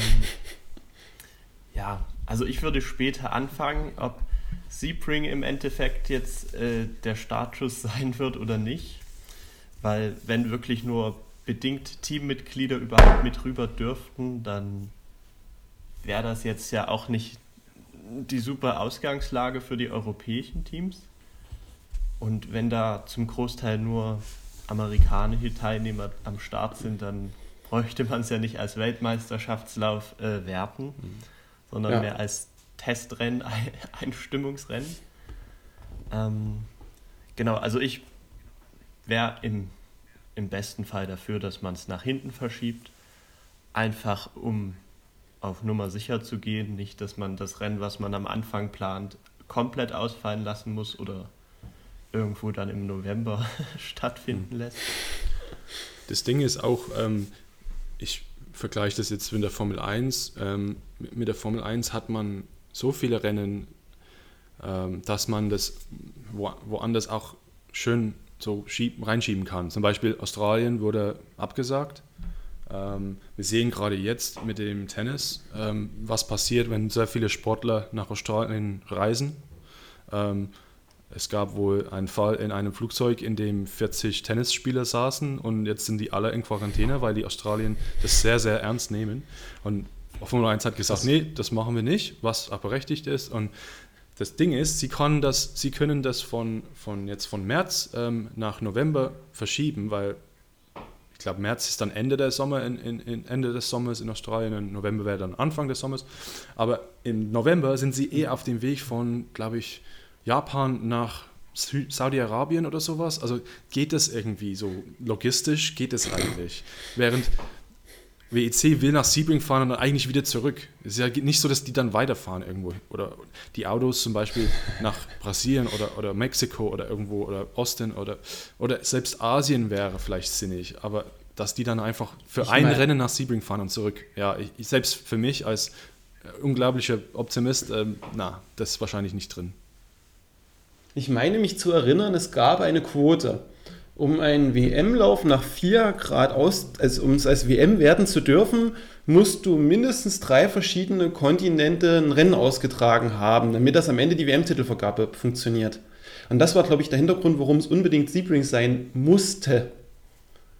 ja, also ich würde später anfangen, ob Sebring im Endeffekt jetzt äh, der Startschuss sein wird oder nicht. Weil wenn wirklich nur bedingt Teammitglieder überhaupt mit rüber dürften, dann wäre das jetzt ja auch nicht die super Ausgangslage für die europäischen Teams. Und wenn da zum Großteil nur amerikanische Teilnehmer am Start sind, dann bräuchte man es ja nicht als Weltmeisterschaftslauf äh, werten, mhm. sondern ja. mehr als Testrennen, Einstimmungsrennen. Ähm, genau, also ich wäre im, im besten Fall dafür, dass man es nach hinten verschiebt, einfach um auf Nummer sicher zu gehen, nicht, dass man das Rennen, was man am Anfang plant, komplett ausfallen lassen muss oder irgendwo dann im November stattfinden hm. lässt. Das Ding ist auch, ähm, ich vergleiche das jetzt mit der Formel 1. Ähm, mit der Formel 1 hat man so viele Rennen, ähm, dass man das wo, woanders auch schön so schieben, reinschieben kann. Zum Beispiel Australien wurde abgesagt. Ähm, wir sehen gerade jetzt mit dem Tennis, ähm, was passiert, wenn sehr viele Sportler nach Australien reisen. Es gab wohl einen Fall in einem Flugzeug, in dem 40 Tennisspieler saßen und jetzt sind die alle in Quarantäne, weil die Australien das sehr, sehr ernst nehmen. Und Formel 1 hat gesagt, nee, das machen wir nicht, was auch berechtigt ist. Und das Ding ist, sie, können das, sie können das von, von jetzt von März ähm, nach November verschieben, weil ich glaube, März ist dann Ende der Sommer in, in, in, Ende des Sommers in Australien und November wäre dann Anfang des Sommers. Aber im November sind sie eh auf dem Weg von, glaube ich, Japan nach Saudi-Arabien oder sowas. Also geht das irgendwie so logistisch, geht es eigentlich. Während WEC will nach Sebring fahren und dann eigentlich wieder zurück. Es ist ja nicht so, dass die dann weiterfahren irgendwo. Oder die Autos zum Beispiel nach Brasilien oder, oder Mexiko oder irgendwo oder Osten oder, oder selbst Asien wäre vielleicht sinnig. Aber dass die dann einfach für ich ein mein, Rennen nach Sebring fahren und zurück. Ja, ich, selbst für mich als unglaublicher Optimist, ähm, na, das ist wahrscheinlich nicht drin. Ich meine mich zu erinnern, es gab eine Quote um einen WM-Lauf nach 4 Grad aus, also um es als WM werden zu dürfen, musst du mindestens drei verschiedene Kontinente ein Rennen ausgetragen haben, damit das am Ende die WM-Titelvergabe funktioniert. Und das war, glaube ich, der Hintergrund, warum es unbedingt Sebring sein musste.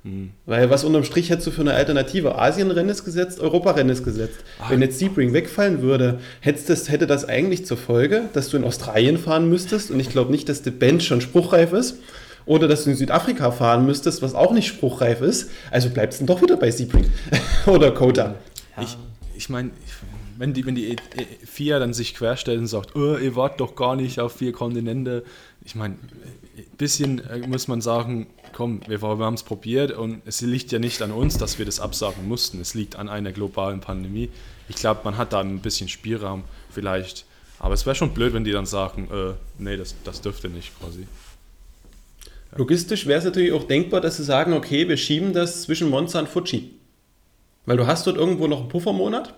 Hm. Weil was unterm Strich hättest du für eine Alternative? Asienrennen ist gesetzt, Europarennen ist gesetzt. Ah. Wenn jetzt Sebring wegfallen würde, das, hätte das eigentlich zur Folge, dass du in Australien fahren müsstest. Und ich glaube nicht, dass der Bench schon spruchreif ist oder dass du in Südafrika fahren müsstest, was auch nicht spruchreif ist. Also bleibst du doch wieder bei Sebring oder Kota. Ja. Ich, ich meine, wenn die, wenn die FIA dann sich querstellt und sagt, oh, ihr wart doch gar nicht auf vier Kontinente. Ich meine, ein bisschen äh, muss man sagen, komm, wir, wir haben es probiert und es liegt ja nicht an uns, dass wir das absagen mussten. Es liegt an einer globalen Pandemie. Ich glaube, man hat da ein bisschen Spielraum vielleicht. Aber es wäre schon blöd, wenn die dann sagen, äh, nee, das, das dürfte nicht quasi. Logistisch wäre es natürlich auch denkbar, dass sie sagen, okay, wir schieben das zwischen Monza und Fuji. Weil du hast dort irgendwo noch einen Puffermonat.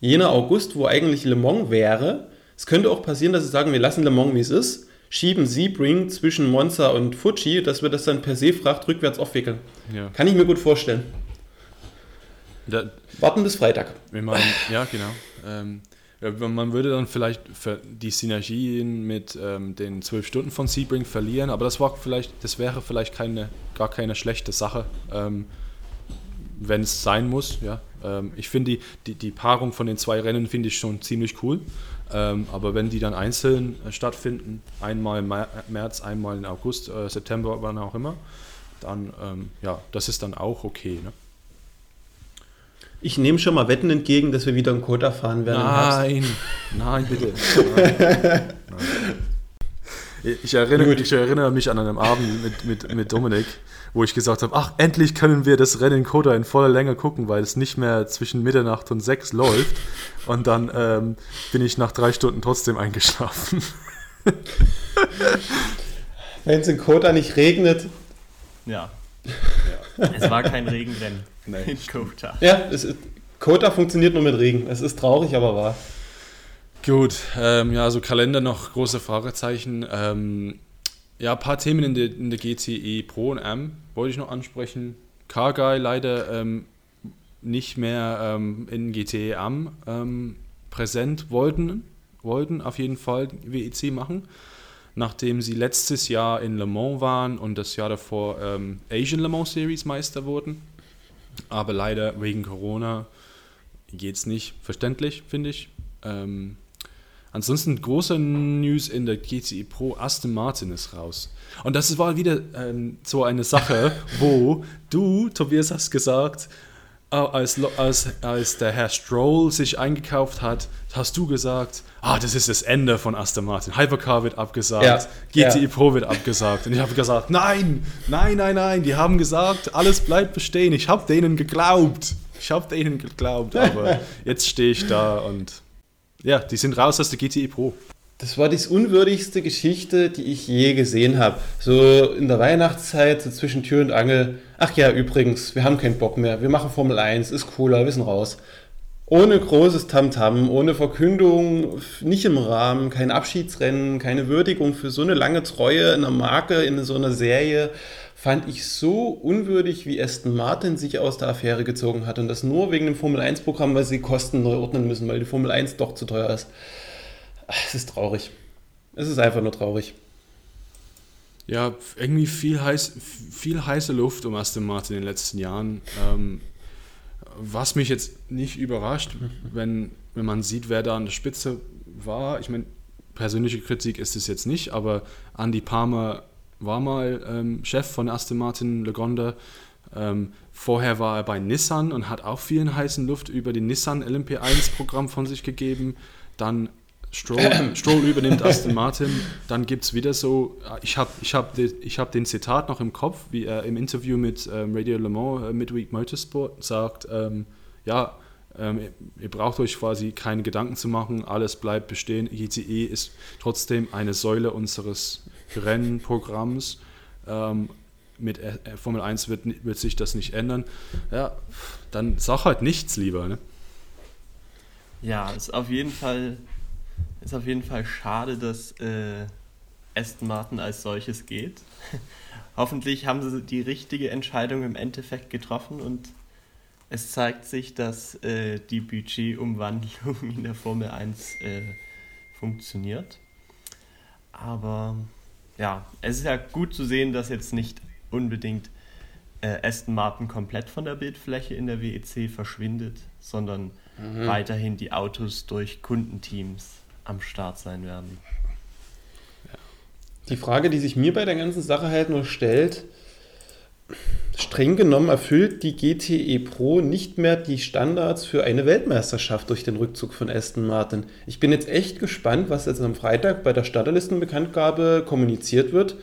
Jener August, wo eigentlich Le Mans wäre. Es könnte auch passieren, dass sie sagen, wir lassen Le Mans, wie es ist, schieben Sebring zwischen Monza und Fuji, dass wir das dann per Seefracht rückwärts aufwickeln. Ja. Kann ich mir gut vorstellen. Da, Warten bis Freitag. Wenn man, ja, genau. Ähm, man würde dann vielleicht die Synergien mit ähm, den zwölf Stunden von Sebring verlieren, aber das war vielleicht, das wäre vielleicht keine, gar keine schlechte Sache, ähm, wenn es sein muss. Ja. Ähm, ich finde die, die, die, Paarung von den zwei Rennen finde ich schon ziemlich cool. Ähm, aber wenn die dann einzeln äh, stattfinden, einmal im März, einmal im August, äh, September, wann auch immer, dann ähm, ja, das ist dann auch okay. Ne? Ich nehme schon mal Wetten entgegen, dass wir wieder einen Kota fahren werden. Nein, nein, bitte. Nein. Ich, erinnere, ich erinnere mich an einem Abend mit, mit, mit Dominik, wo ich gesagt habe, ach, endlich können wir das Rennen in Kota in voller Länge gucken, weil es nicht mehr zwischen Mitternacht und sechs läuft. Und dann ähm, bin ich nach drei Stunden trotzdem eingeschlafen. Wenn es in Kota nicht regnet. Ja. ja. Es war kein Regenrennen. Nein. In Kota. Ja, es ist, Kota funktioniert nur mit Regen. Es ist traurig, aber wahr. Gut, ähm, ja, also Kalender noch große Fragezeichen. Ähm, ja, ein paar Themen in der, in der GTE Pro und M wollte ich noch ansprechen. Carguy leider ähm, nicht mehr ähm, in GTE Am ähm, präsent wollten, wollten auf jeden Fall WEC machen. nachdem sie letztes Jahr in Le Mans waren und das Jahr davor ähm, Asian Le Mans Series Meister wurden. Aber leider wegen Corona geht es nicht. Verständlich, finde ich. Ähm, ansonsten großer News in der GTI Pro, Aston Martin ist raus. Und das war wieder ähm, so eine Sache, wo du, Tobias, hast gesagt, als, als, als der Herr Stroll sich eingekauft hat, hast du gesagt, ah, das ist das Ende von Aston Martin. Hypercar wird abgesagt, ja, GTI ja. Pro wird abgesagt. Und ich habe gesagt, nein, nein, nein, nein. Die haben gesagt, alles bleibt bestehen. Ich habe denen geglaubt. Ich habe denen geglaubt, aber jetzt stehe ich da und ja, die sind raus aus der GTI Pro. Das war die unwürdigste Geschichte, die ich je gesehen habe. So in der Weihnachtszeit, so zwischen Tür und Angel. Ach ja, übrigens, wir haben keinen Bock mehr. Wir machen Formel 1, ist cooler, wir sind raus. Ohne großes Tamtam, -Tam, ohne Verkündung, nicht im Rahmen, kein Abschiedsrennen, keine Würdigung für so eine lange Treue in einer Marke, in so einer Serie, fand ich so unwürdig, wie Aston Martin sich aus der Affäre gezogen hat. Und das nur wegen dem Formel 1-Programm, weil sie Kosten neu ordnen müssen, weil die Formel 1 doch zu teuer ist. Es ist traurig. Es ist einfach nur traurig. Ja, irgendwie viel, heiß, viel heiße Luft um Aston Martin in den letzten Jahren. Ähm, was mich jetzt nicht überrascht, wenn, wenn man sieht, wer da an der Spitze war. Ich meine, persönliche Kritik ist es jetzt nicht, aber Andy Palmer war mal ähm, Chef von Aston Martin Legonda. Ähm, vorher war er bei Nissan und hat auch vielen heißen Luft über den Nissan LMP1-Programm von sich gegeben. Dann Stroll, Stroll übernimmt Aston Martin, dann gibt es wieder so, ich habe ich hab, ich hab den Zitat noch im Kopf, wie er im Interview mit ähm, Radio Le Mans äh, Midweek Motorsport sagt, ähm, ja, ähm, ihr braucht euch quasi keine Gedanken zu machen, alles bleibt bestehen. ICE ist trotzdem eine Säule unseres Rennprogramms. Ähm, mit äh, Formel 1 wird, wird sich das nicht ändern. Ja, dann sag halt nichts lieber. Ne? Ja, ist auf jeden Fall ist auf jeden Fall schade, dass äh, Aston Martin als solches geht. Hoffentlich haben sie die richtige Entscheidung im Endeffekt getroffen und es zeigt sich, dass äh, die Budgetumwandlung in der Formel 1 äh, funktioniert. Aber ja, es ist ja gut zu sehen, dass jetzt nicht unbedingt äh, Aston Martin komplett von der Bildfläche in der WEC verschwindet, sondern mhm. weiterhin die Autos durch Kundenteams am Start sein werden. Die Frage, die sich mir bei der ganzen Sache halt nur stellt, streng genommen erfüllt die GTE Pro nicht mehr die Standards für eine Weltmeisterschaft durch den Rückzug von Aston Martin. Ich bin jetzt echt gespannt, was jetzt am Freitag bei der Starterlistenbekanntgabe kommuniziert wird.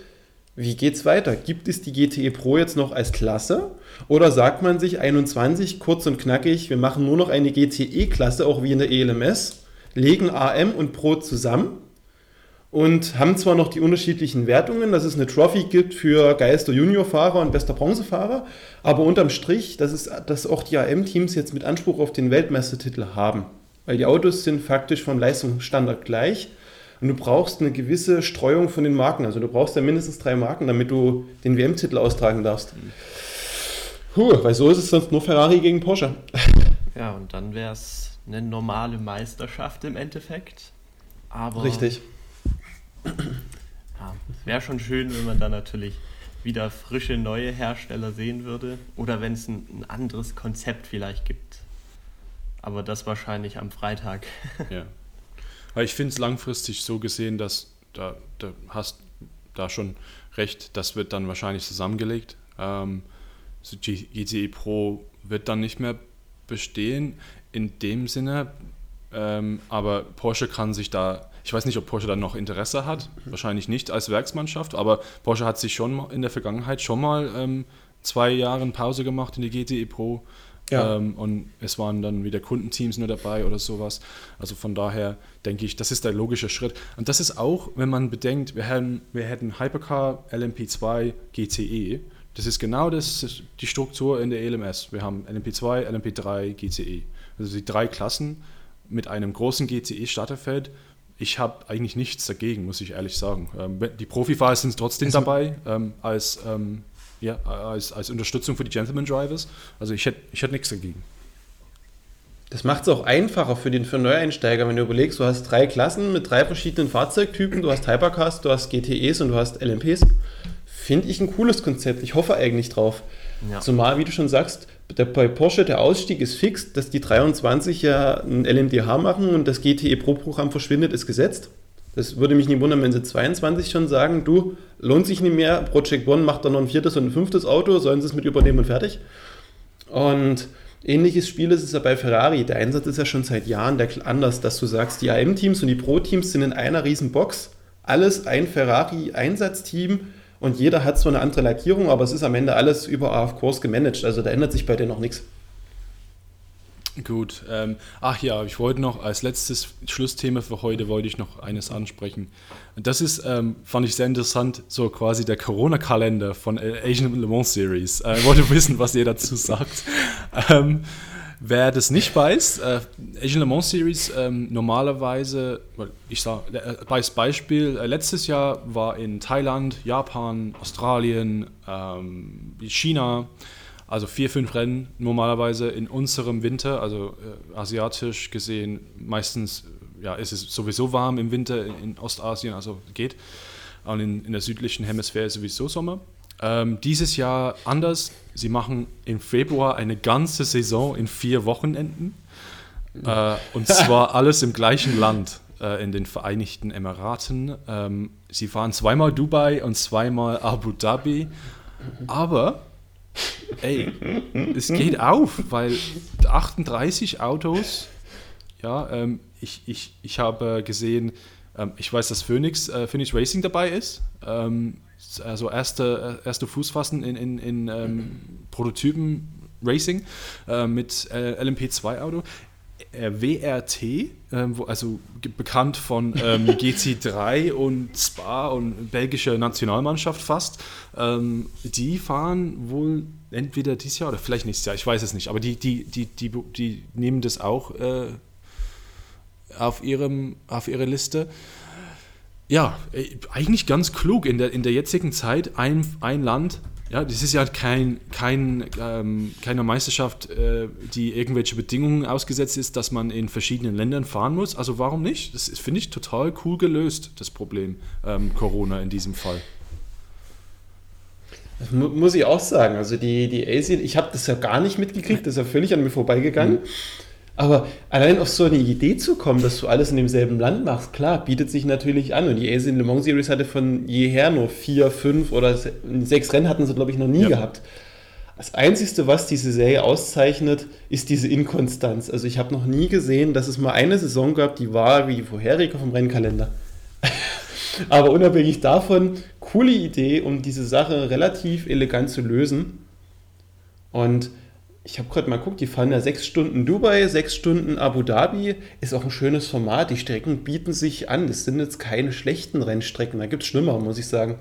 Wie geht's weiter? Gibt es die GTE Pro jetzt noch als Klasse? Oder sagt man sich 21 kurz und knackig, wir machen nur noch eine GTE-Klasse, auch wie in der ELMS? legen AM und Pro zusammen und haben zwar noch die unterschiedlichen Wertungen, dass es eine Trophy gibt für geilster Juniorfahrer und bester Bronzefahrer, aber unterm Strich, dass, es, dass auch die AM-Teams jetzt mit Anspruch auf den Weltmeistertitel haben. Weil die Autos sind faktisch vom Leistungsstandard gleich und du brauchst eine gewisse Streuung von den Marken. Also du brauchst ja mindestens drei Marken, damit du den WM-Titel austragen darfst. Puh, weil so ist es sonst nur Ferrari gegen Porsche. Ja, und dann wäre es eine normale Meisterschaft im Endeffekt. Aber Richtig. Ja, wäre schon schön, wenn man da natürlich wieder frische neue Hersteller sehen würde oder wenn es ein, ein anderes Konzept vielleicht gibt. Aber das wahrscheinlich am Freitag. Ja. Weil ich finde es langfristig so gesehen, dass da, da hast da schon recht, das wird dann wahrscheinlich zusammengelegt. Ähm, so GTE Pro wird dann nicht mehr bestehen in dem Sinne, ähm, aber Porsche kann sich da, ich weiß nicht, ob Porsche dann noch Interesse hat, wahrscheinlich nicht als Werksmannschaft, aber Porsche hat sich schon in der Vergangenheit schon mal ähm, zwei Jahre Pause gemacht in die GTE Pro. Ja. Ähm, und es waren dann wieder Kundenteams nur dabei oder sowas. Also von daher denke ich, das ist der logische Schritt. Und das ist auch, wenn man bedenkt, wir hätten, wir hätten Hypercar, LMP2, GTE. Das ist genau das, die Struktur in der ELMS. Wir haben LMP2, LMP3, GTE. Also die drei Klassen mit einem großen GCE-Starterfeld. Ich habe eigentlich nichts dagegen, muss ich ehrlich sagen. Ähm, die Profifahrer sind trotzdem also, dabei ähm, als, ähm, ja, als, als Unterstützung für die Gentleman Drivers. Also ich hätte ich hätt nichts dagegen. Das macht es auch einfacher für den für Neueinsteiger, wenn du überlegst, du hast drei Klassen mit drei verschiedenen Fahrzeugtypen, du hast Hypercars, du hast GTEs und du hast LMPs. Finde ich ein cooles Konzept. Ich hoffe eigentlich drauf. Ja. Zumal, wie du schon sagst, der, bei Porsche der Ausstieg ist fix, dass die 23 ja ein LMDH machen und das GTE Pro-Programm verschwindet, ist gesetzt. Das würde mich nicht wundern, wenn sie 22 schon sagen, du, lohnt sich nicht mehr, Project One macht dann noch ein viertes und ein fünftes Auto, sollen sie es mit übernehmen und fertig. Und ähnliches Spiel ist es ja bei Ferrari. Der Einsatz ist ja schon seit Jahren der, anders, dass du sagst, die AM-Teams und die Pro-Teams sind in einer riesen Box. Alles ein Ferrari-Einsatzteam und jeder hat so eine andere Lackierung, aber es ist am Ende alles über AF-Course gemanagt. Also da ändert sich bei denen noch nichts. Gut. Ähm, ach ja, ich wollte noch als letztes Schlussthema für heute wollte ich noch eines ansprechen. Das ist, ähm, fand ich sehr interessant, so quasi der Corona-Kalender von Asian Le Mans Series. Äh, ich wollte wissen, was ihr dazu sagt. Ähm, wer das nicht weiß, äh, Asian Le Mans Series ähm, normalerweise, ich sage, äh, als Beispiel, äh, letztes Jahr war in Thailand, Japan, Australien, ähm, China, also vier, fünf Rennen normalerweise in unserem Winter, also äh, asiatisch gesehen, meistens ja, ist es sowieso warm im Winter in Ostasien, also geht. Und in, in der südlichen Hemisphäre sowieso Sommer. Ähm, dieses Jahr anders. Sie machen im Februar eine ganze Saison in vier Wochenenden. Äh, und zwar alles im gleichen Land, äh, in den Vereinigten Emiraten. Ähm, sie fahren zweimal Dubai und zweimal Abu Dhabi. Aber ey, es geht auf, weil 38 Autos, ja, ähm, ich, ich, ich habe gesehen, ähm, ich weiß, dass Phoenix, äh, Phoenix Racing dabei ist. Ähm, also erste, erste Fußfassen in, in, in ähm, Prototypen Racing äh, mit äh, LMP2-Auto. Äh, WRT, ähm, wo, also bekannt von ähm, GT3 und Spa und belgische Nationalmannschaft fast, ähm, die fahren wohl entweder dieses Jahr oder vielleicht nächstes Jahr, ich weiß es nicht, aber die, die, die, die, die nehmen das auch äh, auf, ihrem, auf ihre Liste. Ja, äh, eigentlich ganz klug in der, in der jetzigen Zeit ein, ein Land ja, das ist ja kein, kein, ähm, keine Meisterschaft, äh, die irgendwelche Bedingungen ausgesetzt ist, dass man in verschiedenen Ländern fahren muss. Also warum nicht? Das finde ich total cool gelöst, das Problem ähm, Corona in diesem Fall. Das muss ich auch sagen. Also die, die Asien, ich habe das ja gar nicht mitgekriegt, das ist ja völlig an mir vorbeigegangen. Mhm. Aber allein auf so eine Idee zu kommen, dass du alles in demselben Land machst, klar, bietet sich natürlich an. Und die Asian Le Mans Series hatte von jeher nur vier, fünf oder sechs Rennen hatten sie, glaube ich, noch nie ja. gehabt. Das Einzige, was diese Serie auszeichnet, ist diese Inkonstanz. Also ich habe noch nie gesehen, dass es mal eine Saison gab, die war wie die vorherige vom Rennkalender. Aber unabhängig davon, coole Idee, um diese Sache relativ elegant zu lösen. Und ich habe gerade mal geguckt, die fahren ja sechs Stunden Dubai, sechs Stunden Abu Dhabi. Ist auch ein schönes Format. Die Strecken bieten sich an. Das sind jetzt keine schlechten Rennstrecken. Da gibt es schlimmer, muss ich sagen.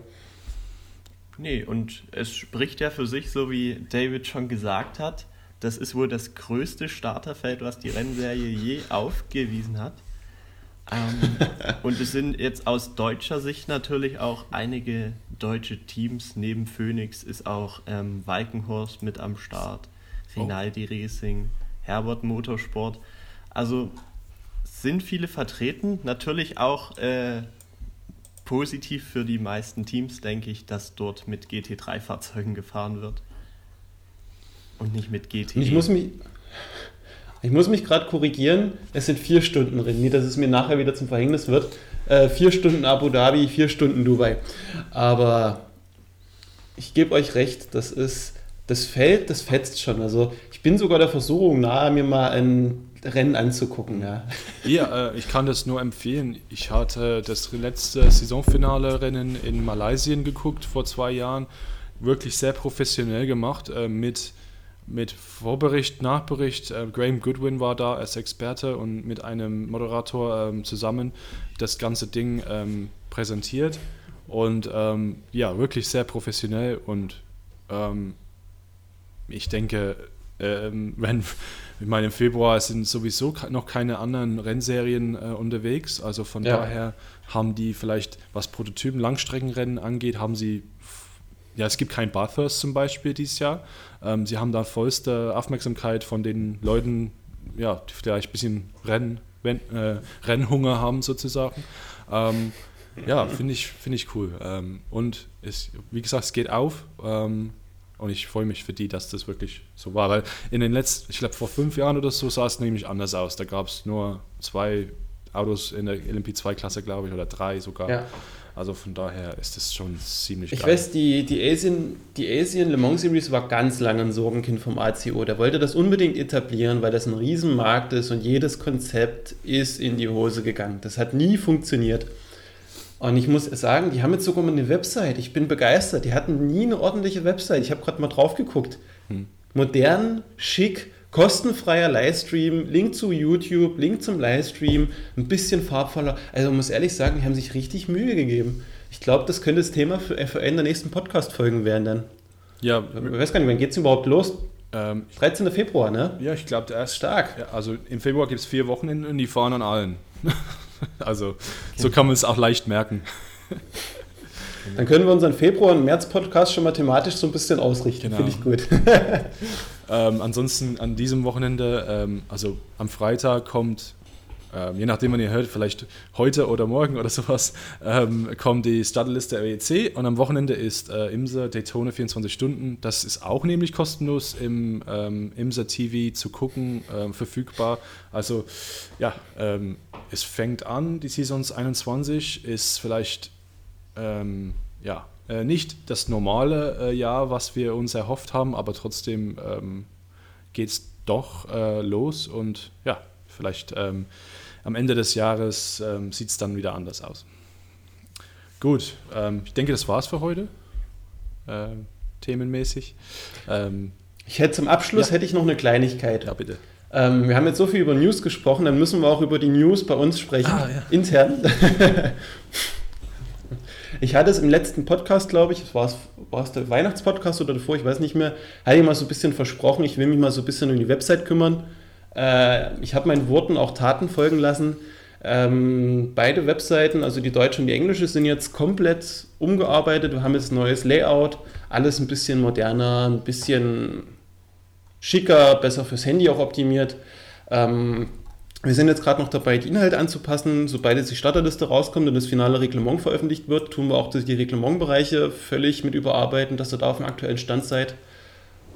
Nee, und es spricht ja für sich, so wie David schon gesagt hat. Das ist wohl das größte Starterfeld, was die Rennserie je aufgewiesen hat. Ähm, und es sind jetzt aus deutscher Sicht natürlich auch einige deutsche Teams. Neben Phoenix ist auch ähm, Walkenhorst mit am Start. Rinaldi Racing, Herbert Motorsport. Also sind viele vertreten. Natürlich auch äh, positiv für die meisten Teams, denke ich, dass dort mit GT3-Fahrzeugen gefahren wird. Und nicht mit GT. Ich muss mich, ich muss mich gerade korrigieren. Es sind vier Stunden drin. Nicht, dass es mir nachher wieder zum Verhängnis wird. Äh, vier Stunden Abu Dhabi, vier Stunden Dubai. Aber ich gebe euch recht, das ist das Feld, das fetzt schon. Also ich bin sogar der Versuchung nahe, mir mal ein Rennen anzugucken. Ja, ja äh, ich kann das nur empfehlen. Ich hatte das letzte Saisonfinale-Rennen in Malaysia geguckt vor zwei Jahren. Wirklich sehr professionell gemacht äh, mit, mit Vorbericht, Nachbericht. Äh, Graham Goodwin war da als Experte und mit einem Moderator ähm, zusammen das ganze Ding ähm, präsentiert. Und ähm, ja, wirklich sehr professionell und ähm, ich denke, ähm, wenn, ich meine, im Februar sind sowieso noch keine anderen Rennserien äh, unterwegs. Also von ja. daher haben die vielleicht, was Prototypen Langstreckenrennen angeht, haben sie, ja, es gibt kein Bathurst zum Beispiel dieses Jahr. Ähm, sie haben da vollste Aufmerksamkeit von den Leuten ja, vielleicht ein bisschen Renn, wenn, äh, Rennhunger haben sozusagen. Ähm, ja, finde ich, find ich cool. Ähm, und es, wie gesagt, es geht auf. Und ich freue mich für die, dass das wirklich so war. Weil in den letzten, ich glaube vor fünf Jahren oder so sah es nämlich anders aus. Da gab es nur zwei Autos in der LMP2-Klasse, glaube ich, oder drei sogar. Ja. Also von daher ist das schon ziemlich Ich geil. weiß, die, die, Asian, die Asian Le Mans Series war ganz lange ein Sorgenkind vom ACO. Der wollte das unbedingt etablieren, weil das ein Riesenmarkt ist und jedes Konzept ist in die Hose gegangen. Das hat nie funktioniert. Und ich muss sagen, die haben jetzt sogar mal eine Website. Ich bin begeistert. Die hatten nie eine ordentliche Website. Ich habe gerade mal drauf geguckt. Hm. Modern, schick, kostenfreier Livestream, Link zu YouTube, Link zum Livestream, ein bisschen farbvoller. Also man muss ehrlich sagen, die haben sich richtig Mühe gegeben. Ich glaube, das könnte das Thema für FAN der nächsten Podcast-Folgen werden dann. Ja. Ich weiß gar nicht, wann geht es überhaupt los? Ähm, 13. Februar, ne? Ja, ich glaube, der ist stark. Ja, also im Februar gibt es vier Wochen und die fahren an allen. Also okay. so kann man es auch leicht merken. Dann können wir unseren Februar- und März-Podcast schon mathematisch so ein bisschen ausrichten. Genau. Finde ich gut. ähm, ansonsten an diesem Wochenende, ähm, also am Freitag kommt ähm, je nachdem, wann ihr hört, vielleicht heute oder morgen oder sowas, ähm, kommt die Startliste der WEC und am Wochenende ist äh, Imse Daytona 24 Stunden. Das ist auch nämlich kostenlos im ähm, Imse TV zu gucken, äh, verfügbar. Also ja, ähm, es fängt an, die Saisons 21 ist vielleicht ähm, ja, äh, nicht das normale äh, Jahr, was wir uns erhofft haben, aber trotzdem ähm, geht es doch äh, los und ja, vielleicht ähm, am Ende des Jahres ähm, sieht es dann wieder anders aus. Gut, ähm, ich denke, das war's für heute, äh, themenmäßig. Ähm, ich hätte zum Abschluss ja. hätte ich noch eine Kleinigkeit. Ja, bitte. Ähm, wir haben jetzt so viel über News gesprochen, dann müssen wir auch über die News bei uns sprechen, ah, ja. intern. ich hatte es im letzten Podcast, glaube ich, war es, war es der Weihnachtspodcast oder davor, ich weiß nicht mehr, hatte ich mal so ein bisschen versprochen, ich will mich mal so ein bisschen um die Website kümmern äh, ich habe meinen Worten auch Taten folgen lassen. Ähm, beide Webseiten, also die deutsche und die englische, sind jetzt komplett umgearbeitet. Wir haben jetzt ein neues Layout, alles ein bisschen moderner, ein bisschen schicker, besser fürs Handy auch optimiert. Ähm, wir sind jetzt gerade noch dabei, die Inhalte anzupassen. Sobald jetzt die Starterliste rauskommt und das finale Reglement veröffentlicht wird, tun wir auch die Reglementbereiche völlig mit überarbeiten, dass ihr da auf dem aktuellen Stand seid.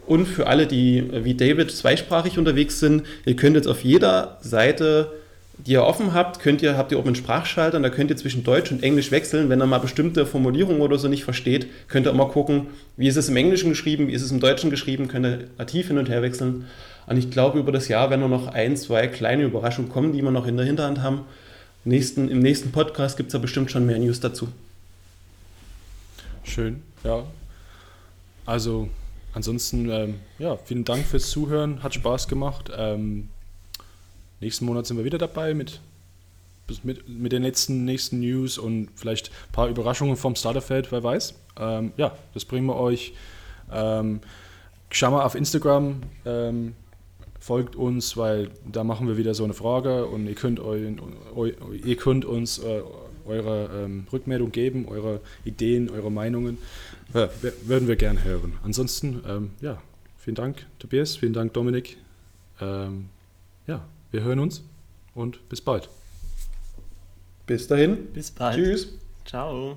Und für alle, die wie David zweisprachig unterwegs sind, ihr könnt jetzt auf jeder Seite, die ihr offen habt, könnt ihr, habt ihr oben einen Sprachschalter und da könnt ihr zwischen Deutsch und Englisch wechseln. Wenn ihr mal bestimmte Formulierungen oder so nicht versteht, könnt ihr immer gucken, wie ist es im Englischen geschrieben, wie ist es im Deutschen geschrieben, könnt ihr nativ hin und her wechseln. Und ich glaube, über das Jahr werden noch ein, zwei kleine Überraschungen kommen, die wir noch in der Hinterhand haben. Nächsten, Im nächsten Podcast gibt es da bestimmt schon mehr News dazu. Schön, ja. Also ansonsten, ähm, ja, vielen Dank fürs Zuhören, hat Spaß gemacht. Ähm, nächsten Monat sind wir wieder dabei mit, mit, mit den letzten nächsten News und vielleicht ein paar Überraschungen vom Starterfeld, wer weiß. Ähm, ja, das bringen wir euch. Ähm, schau mal auf Instagram, ähm, folgt uns, weil da machen wir wieder so eine Frage und ihr könnt, eu, eu, ihr könnt uns äh, eure ähm, Rückmeldung geben, eure Ideen, eure Meinungen. Ja, würden wir gerne hören. Ansonsten, ähm, ja, vielen Dank, Tobias, vielen Dank, Dominik. Ähm, ja, wir hören uns und bis bald. Bis dahin. Bis bald. Tschüss. Ciao.